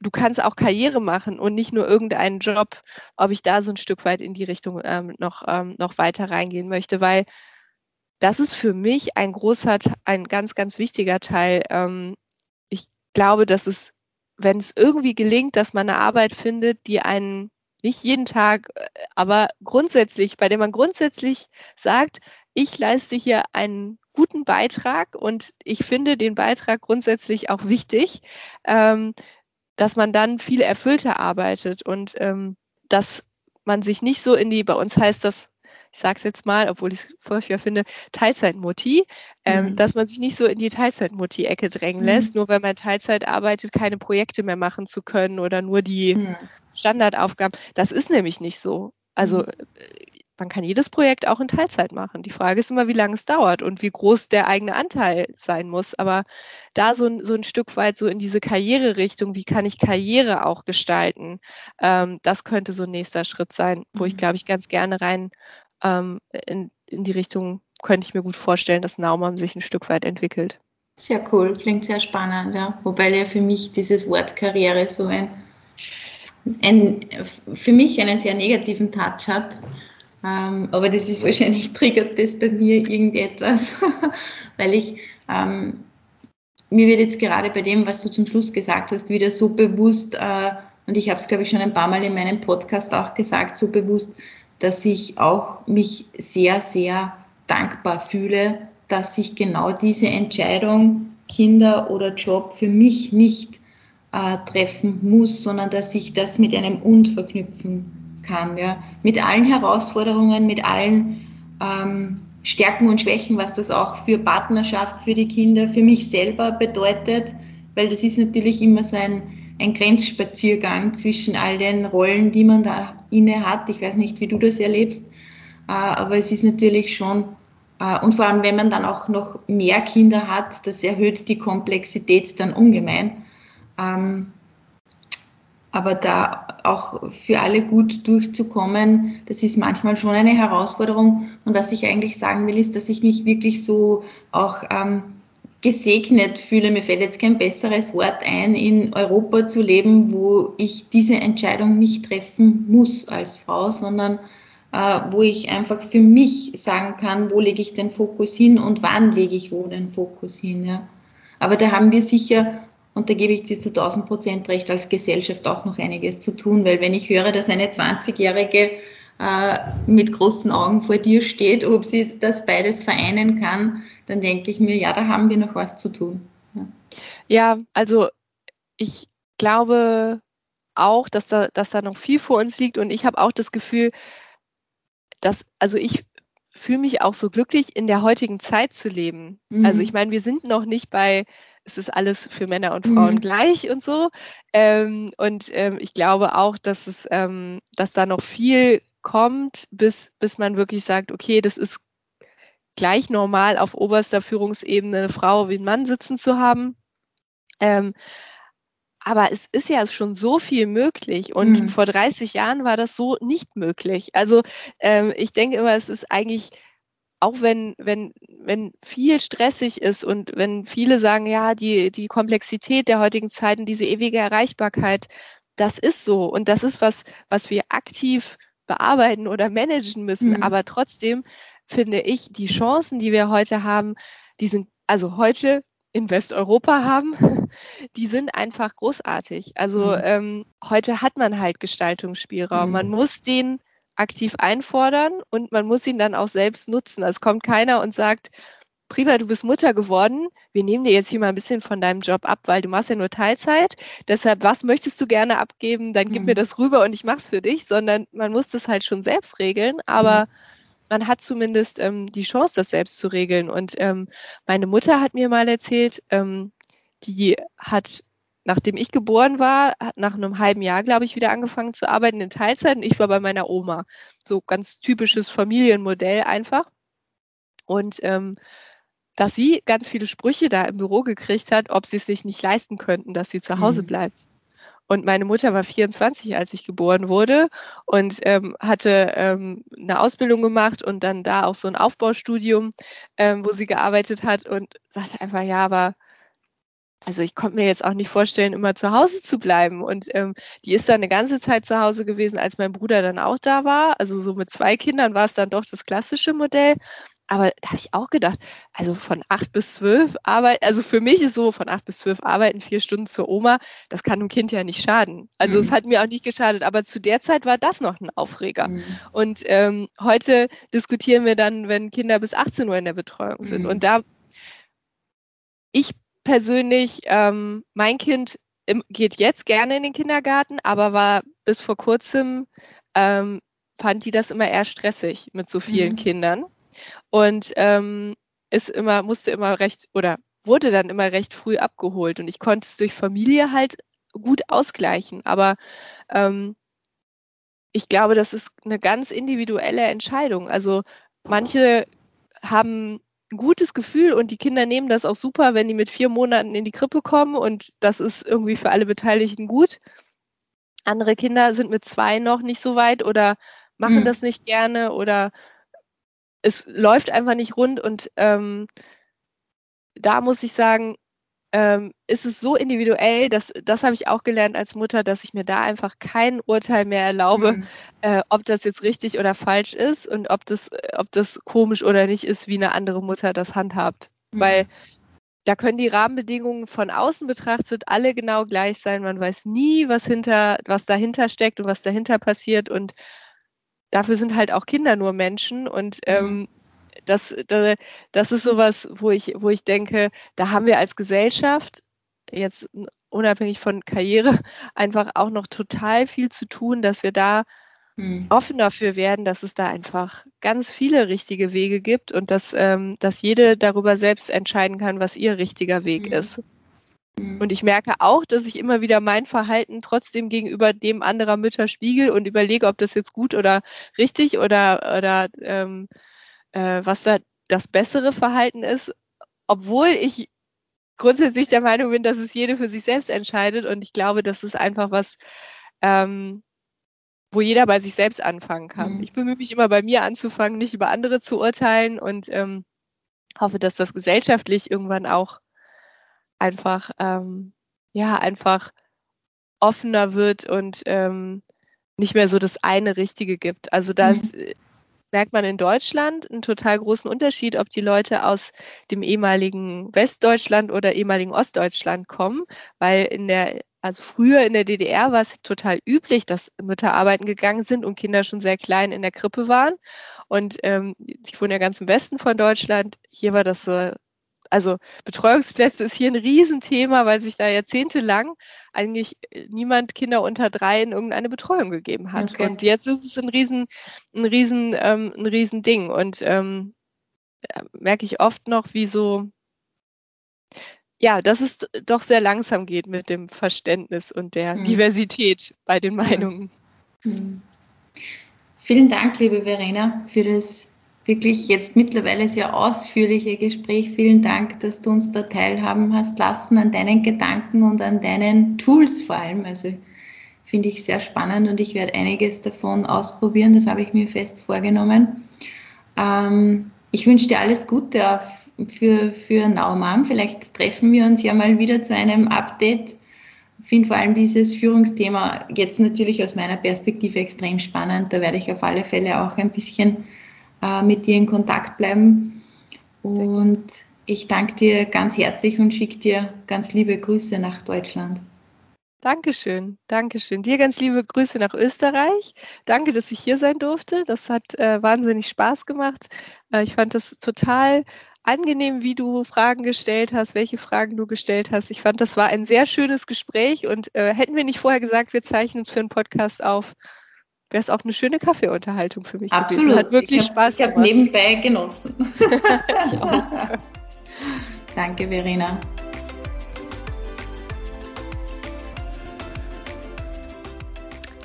du kannst auch Karriere machen und nicht nur irgendeinen Job, ob ich da so ein Stück weit in die Richtung ähm, noch, ähm, noch weiter reingehen möchte, weil das ist für mich ein großer, ein ganz, ganz wichtiger Teil. Ähm, ich glaube, dass es, wenn es irgendwie gelingt, dass man eine Arbeit findet, die einen nicht jeden Tag, äh, aber grundsätzlich, bei der man grundsätzlich sagt, ich leiste hier einen guten Beitrag und ich finde den Beitrag grundsätzlich auch wichtig, ähm, dass man dann viel erfüllter arbeitet und ähm, dass man sich nicht so in die, bei uns heißt das ich sage es jetzt mal, obwohl ich es furchtbar finde, Teilzeitmutti, ähm, mhm. dass man sich nicht so in die Teilzeitmutti-Ecke drängen mhm. lässt, nur weil man Teilzeit arbeitet, keine Projekte mehr machen zu können oder nur die mhm. Standardaufgaben. Das ist nämlich nicht so. Also mhm. äh, man kann jedes Projekt auch in Teilzeit machen. Die Frage ist immer, wie lange es dauert und wie groß der eigene Anteil sein muss. Aber da so, so ein Stück weit so in diese Karriererichtung, wie kann ich Karriere auch gestalten, ähm, das könnte so ein nächster Schritt sein, wo ich, mhm. glaube ich, ganz gerne rein ähm, in, in die Richtung könnte ich mir gut vorstellen, dass Naumann sich ein Stück weit entwickelt. Sehr cool, klingt sehr spannend, ja. Wobei ja für mich dieses Wort Karriere so ein, ein für mich einen sehr negativen Touch hat. Ähm, aber das ist wahrscheinlich <laughs> triggert das bei mir irgendetwas, <laughs> weil ich ähm, mir wird jetzt gerade bei dem, was du zum Schluss gesagt hast, wieder so bewusst, äh, und ich habe es, glaube ich, schon ein paar Mal in meinem Podcast auch gesagt, so bewusst, dass ich auch mich sehr, sehr dankbar fühle, dass ich genau diese Entscheidung, Kinder oder Job, für mich nicht äh, treffen muss, sondern dass ich das mit einem Und verknüpfen kann. Ja. Mit allen Herausforderungen, mit allen ähm, Stärken und Schwächen, was das auch für Partnerschaft, für die Kinder, für mich selber bedeutet, weil das ist natürlich immer so ein, ein Grenzspaziergang zwischen all den Rollen, die man da inne hat. Ich weiß nicht, wie du das erlebst, äh, aber es ist natürlich schon, äh, und vor allem, wenn man dann auch noch mehr Kinder hat, das erhöht die Komplexität dann ungemein. Ähm, aber da auch für alle gut durchzukommen, das ist manchmal schon eine Herausforderung. Und was ich eigentlich sagen will, ist, dass ich mich wirklich so auch ähm, gesegnet fühle, mir fällt jetzt kein besseres Wort ein, in Europa zu leben, wo ich diese Entscheidung nicht treffen muss als Frau, sondern äh, wo ich einfach für mich sagen kann, wo lege ich den Fokus hin und wann lege ich wo den Fokus hin. Ja. Aber da haben wir sicher, und da gebe ich dir zu 1000 Prozent recht, als Gesellschaft auch noch einiges zu tun, weil wenn ich höre, dass eine 20-Jährige äh, mit großen Augen vor dir steht, ob sie das beides vereinen kann, dann denke ich mir, ja, da haben wir noch was zu tun. Ja, ja also ich glaube auch, dass da, dass da noch viel vor uns liegt und ich habe auch das Gefühl, dass, also ich fühle mich auch so glücklich, in der heutigen Zeit zu leben. Mhm. Also ich meine, wir sind noch nicht bei, es ist alles für Männer und Frauen mhm. gleich und so. Ähm, und ähm, ich glaube auch, dass es, ähm, dass da noch viel kommt, bis, bis man wirklich sagt, okay, das ist gleich normal auf oberster Führungsebene eine Frau wie ein Mann sitzen zu haben. Ähm, aber es ist ja schon so viel möglich und mhm. vor 30 Jahren war das so nicht möglich. Also ähm, ich denke immer, es ist eigentlich, auch wenn, wenn, wenn viel stressig ist und wenn viele sagen, ja, die, die Komplexität der heutigen Zeiten, diese ewige Erreichbarkeit, das ist so und das ist was, was wir aktiv bearbeiten oder managen müssen. Mhm. Aber trotzdem finde ich, die Chancen, die wir heute haben, die sind, also heute in Westeuropa haben, <laughs> die sind einfach großartig. Also mhm. ähm, heute hat man halt Gestaltungsspielraum. Mhm. Man muss den aktiv einfordern und man muss ihn dann auch selbst nutzen. Es kommt keiner und sagt, prima, du bist Mutter geworden, wir nehmen dir jetzt hier mal ein bisschen von deinem Job ab, weil du machst ja nur Teilzeit. Deshalb, was möchtest du gerne abgeben? Dann gib mhm. mir das rüber und ich mach's für dich, sondern man muss das halt schon selbst regeln. Aber mhm man hat zumindest ähm, die Chance, das selbst zu regeln. Und ähm, meine Mutter hat mir mal erzählt, ähm, die hat, nachdem ich geboren war, hat nach einem halben Jahr, glaube ich, wieder angefangen zu arbeiten in Teilzeit und ich war bei meiner Oma. So ganz typisches Familienmodell einfach. Und ähm, dass sie ganz viele Sprüche da im Büro gekriegt hat, ob sie es sich nicht leisten könnten, dass sie zu Hause mhm. bleibt. Und meine Mutter war 24, als ich geboren wurde und ähm, hatte ähm, eine Ausbildung gemacht und dann da auch so ein Aufbaustudium, ähm, wo sie gearbeitet hat und sagte einfach, ja, aber also ich konnte mir jetzt auch nicht vorstellen, immer zu Hause zu bleiben. Und ähm, die ist dann eine ganze Zeit zu Hause gewesen, als mein Bruder dann auch da war. Also so mit zwei Kindern war es dann doch das klassische Modell. aber da habe ich auch gedacht, also von acht bis zwölf arbeiten, also für mich ist so, von acht bis zwölf arbeiten, vier Stunden zur Oma, das kann einem Kind ja nicht schaden. Also mhm. es hat mir auch nicht geschadet, aber zu der Zeit war das noch ein Aufreger. Mhm. Und ähm, heute diskutieren wir dann, wenn Kinder bis 18 Uhr in der Betreuung sind. Mhm. Und da, ich persönlich, ähm, mein Kind geht jetzt gerne in den Kindergarten, aber war bis vor kurzem, ähm, fand die das immer eher stressig mit so vielen mhm. Kindern und ähm, ist immer, musste immer recht oder wurde dann immer recht früh abgeholt und ich konnte es durch Familie halt gut ausgleichen. Aber ähm, ich glaube, das ist eine ganz individuelle Entscheidung. Also manche haben ein gutes Gefühl und die Kinder nehmen das auch super, wenn die mit vier Monaten in die Krippe kommen und das ist irgendwie für alle Beteiligten gut. Andere Kinder sind mit zwei noch nicht so weit oder machen mhm. das nicht gerne oder es läuft einfach nicht rund und ähm, da muss ich sagen, ähm, ist es so individuell, dass das habe ich auch gelernt als Mutter, dass ich mir da einfach kein Urteil mehr erlaube, mhm. äh, ob das jetzt richtig oder falsch ist und ob das, ob das komisch oder nicht ist, wie eine andere Mutter das handhabt. Mhm. Weil da können die Rahmenbedingungen von außen betrachtet alle genau gleich sein. Man weiß nie, was hinter, was dahinter steckt und was dahinter passiert und dafür sind halt auch Kinder nur Menschen und mhm. ähm, das, das, ist sowas, wo ich, wo ich denke, da haben wir als Gesellschaft jetzt unabhängig von Karriere <laughs> einfach auch noch total viel zu tun, dass wir da hm. offen dafür werden, dass es da einfach ganz viele richtige Wege gibt und dass, ähm, dass jede darüber selbst entscheiden kann, was ihr richtiger Weg hm. ist. Mhm. Und ich merke auch, dass ich immer wieder mein Verhalten trotzdem gegenüber dem anderer Mütter spiegel und überlege, ob das jetzt gut oder richtig oder, oder ähm, äh, was da das bessere Verhalten ist, obwohl ich grundsätzlich der Meinung bin, dass es jede für sich selbst entscheidet. Und ich glaube, das ist einfach was, ähm, wo jeder bei sich selbst anfangen kann. Mhm. Ich bemühe mich immer bei mir anzufangen, nicht über andere zu urteilen und ähm, hoffe, dass das gesellschaftlich irgendwann auch einfach, ähm, ja, einfach offener wird und ähm, nicht mehr so das eine Richtige gibt. Also das mhm. Merkt man in Deutschland einen total großen Unterschied, ob die Leute aus dem ehemaligen Westdeutschland oder ehemaligen Ostdeutschland kommen, weil in der also früher in der DDR war es total üblich, dass Mütter arbeiten gegangen sind und Kinder schon sehr klein in der Krippe waren. Und ähm, ich wohne ja ganz im Westen von Deutschland. Hier war das so also Betreuungsplätze ist hier ein Riesenthema, weil sich da jahrzehntelang eigentlich äh, niemand Kinder unter drei in irgendeine Betreuung gegeben hat. Okay. Und jetzt ist es ein Riesen, ein Riesen, ähm, ein Riesending. Und ähm, merke ich oft noch, wie so, ja, dass es doch sehr langsam geht mit dem Verständnis und der hm. Diversität bei den Meinungen. Hm. Vielen Dank, liebe Verena, für das wirklich jetzt mittlerweile sehr ausführliche Gespräch. Vielen Dank, dass du uns da teilhaben hast lassen an deinen Gedanken und an deinen Tools vor allem. Also finde ich sehr spannend und ich werde einiges davon ausprobieren. Das habe ich mir fest vorgenommen. Ähm, ich wünsche dir alles Gute für, für Naumann. Vielleicht treffen wir uns ja mal wieder zu einem Update. Ich finde vor allem dieses Führungsthema jetzt natürlich aus meiner Perspektive extrem spannend. Da werde ich auf alle Fälle auch ein bisschen äh, mit dir in Kontakt bleiben. Und ich danke dir ganz herzlich und schicke dir ganz liebe Grüße nach Deutschland. Dankeschön, Dankeschön. Dir ganz liebe Grüße nach Österreich. Danke, dass ich hier sein durfte. Das hat äh, wahnsinnig Spaß gemacht. Äh, ich fand das total angenehm, wie du Fragen gestellt hast, welche Fragen du gestellt hast. Ich fand, das war ein sehr schönes Gespräch und äh, hätten wir nicht vorher gesagt, wir zeichnen uns für einen Podcast auf, wäre es auch eine schöne Kaffeeunterhaltung für mich Absolut. gewesen. Hat wirklich ich hab, Spaß gemacht. Ich habe nebenbei genossen. <laughs> ich auch. <laughs> Danke, Verena.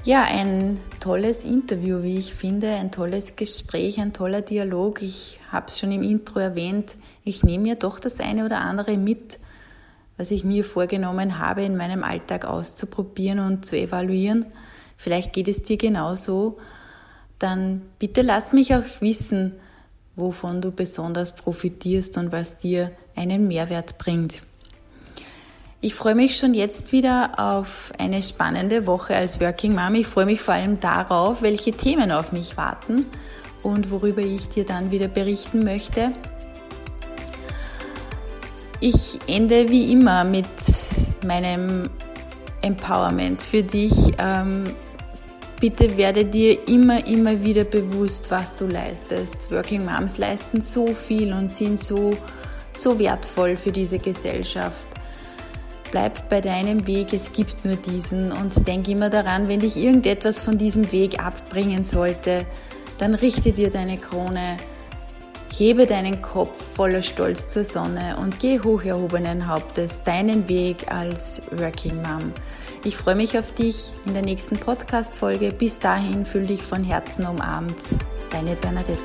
Ja, ein tolles Interview, wie ich finde, ein tolles Gespräch, ein toller Dialog. Ich habe es schon im Intro erwähnt. Ich nehme mir doch das eine oder andere mit, was ich mir vorgenommen habe, in meinem Alltag auszuprobieren und zu evaluieren vielleicht geht es dir genauso, dann bitte lass mich auch wissen, wovon du besonders profitierst und was dir einen Mehrwert bringt. Ich freue mich schon jetzt wieder auf eine spannende Woche als Working Mom. Ich freue mich vor allem darauf, welche Themen auf mich warten und worüber ich dir dann wieder berichten möchte. Ich ende wie immer mit meinem Empowerment für dich. Ähm, bitte werde dir immer, immer wieder bewusst, was du leistest. Working Moms leisten so viel und sind so, so wertvoll für diese Gesellschaft. Bleib bei deinem Weg, es gibt nur diesen und denk immer daran, wenn dich irgendetwas von diesem Weg abbringen sollte, dann richte dir deine Krone Hebe deinen Kopf voller Stolz zur Sonne und geh hoch erhobenen Hauptes deinen Weg als Working Mom. Ich freue mich auf dich in der nächsten Podcast-Folge. Bis dahin fühl dich von Herzen umarmt. Deine Bernadette.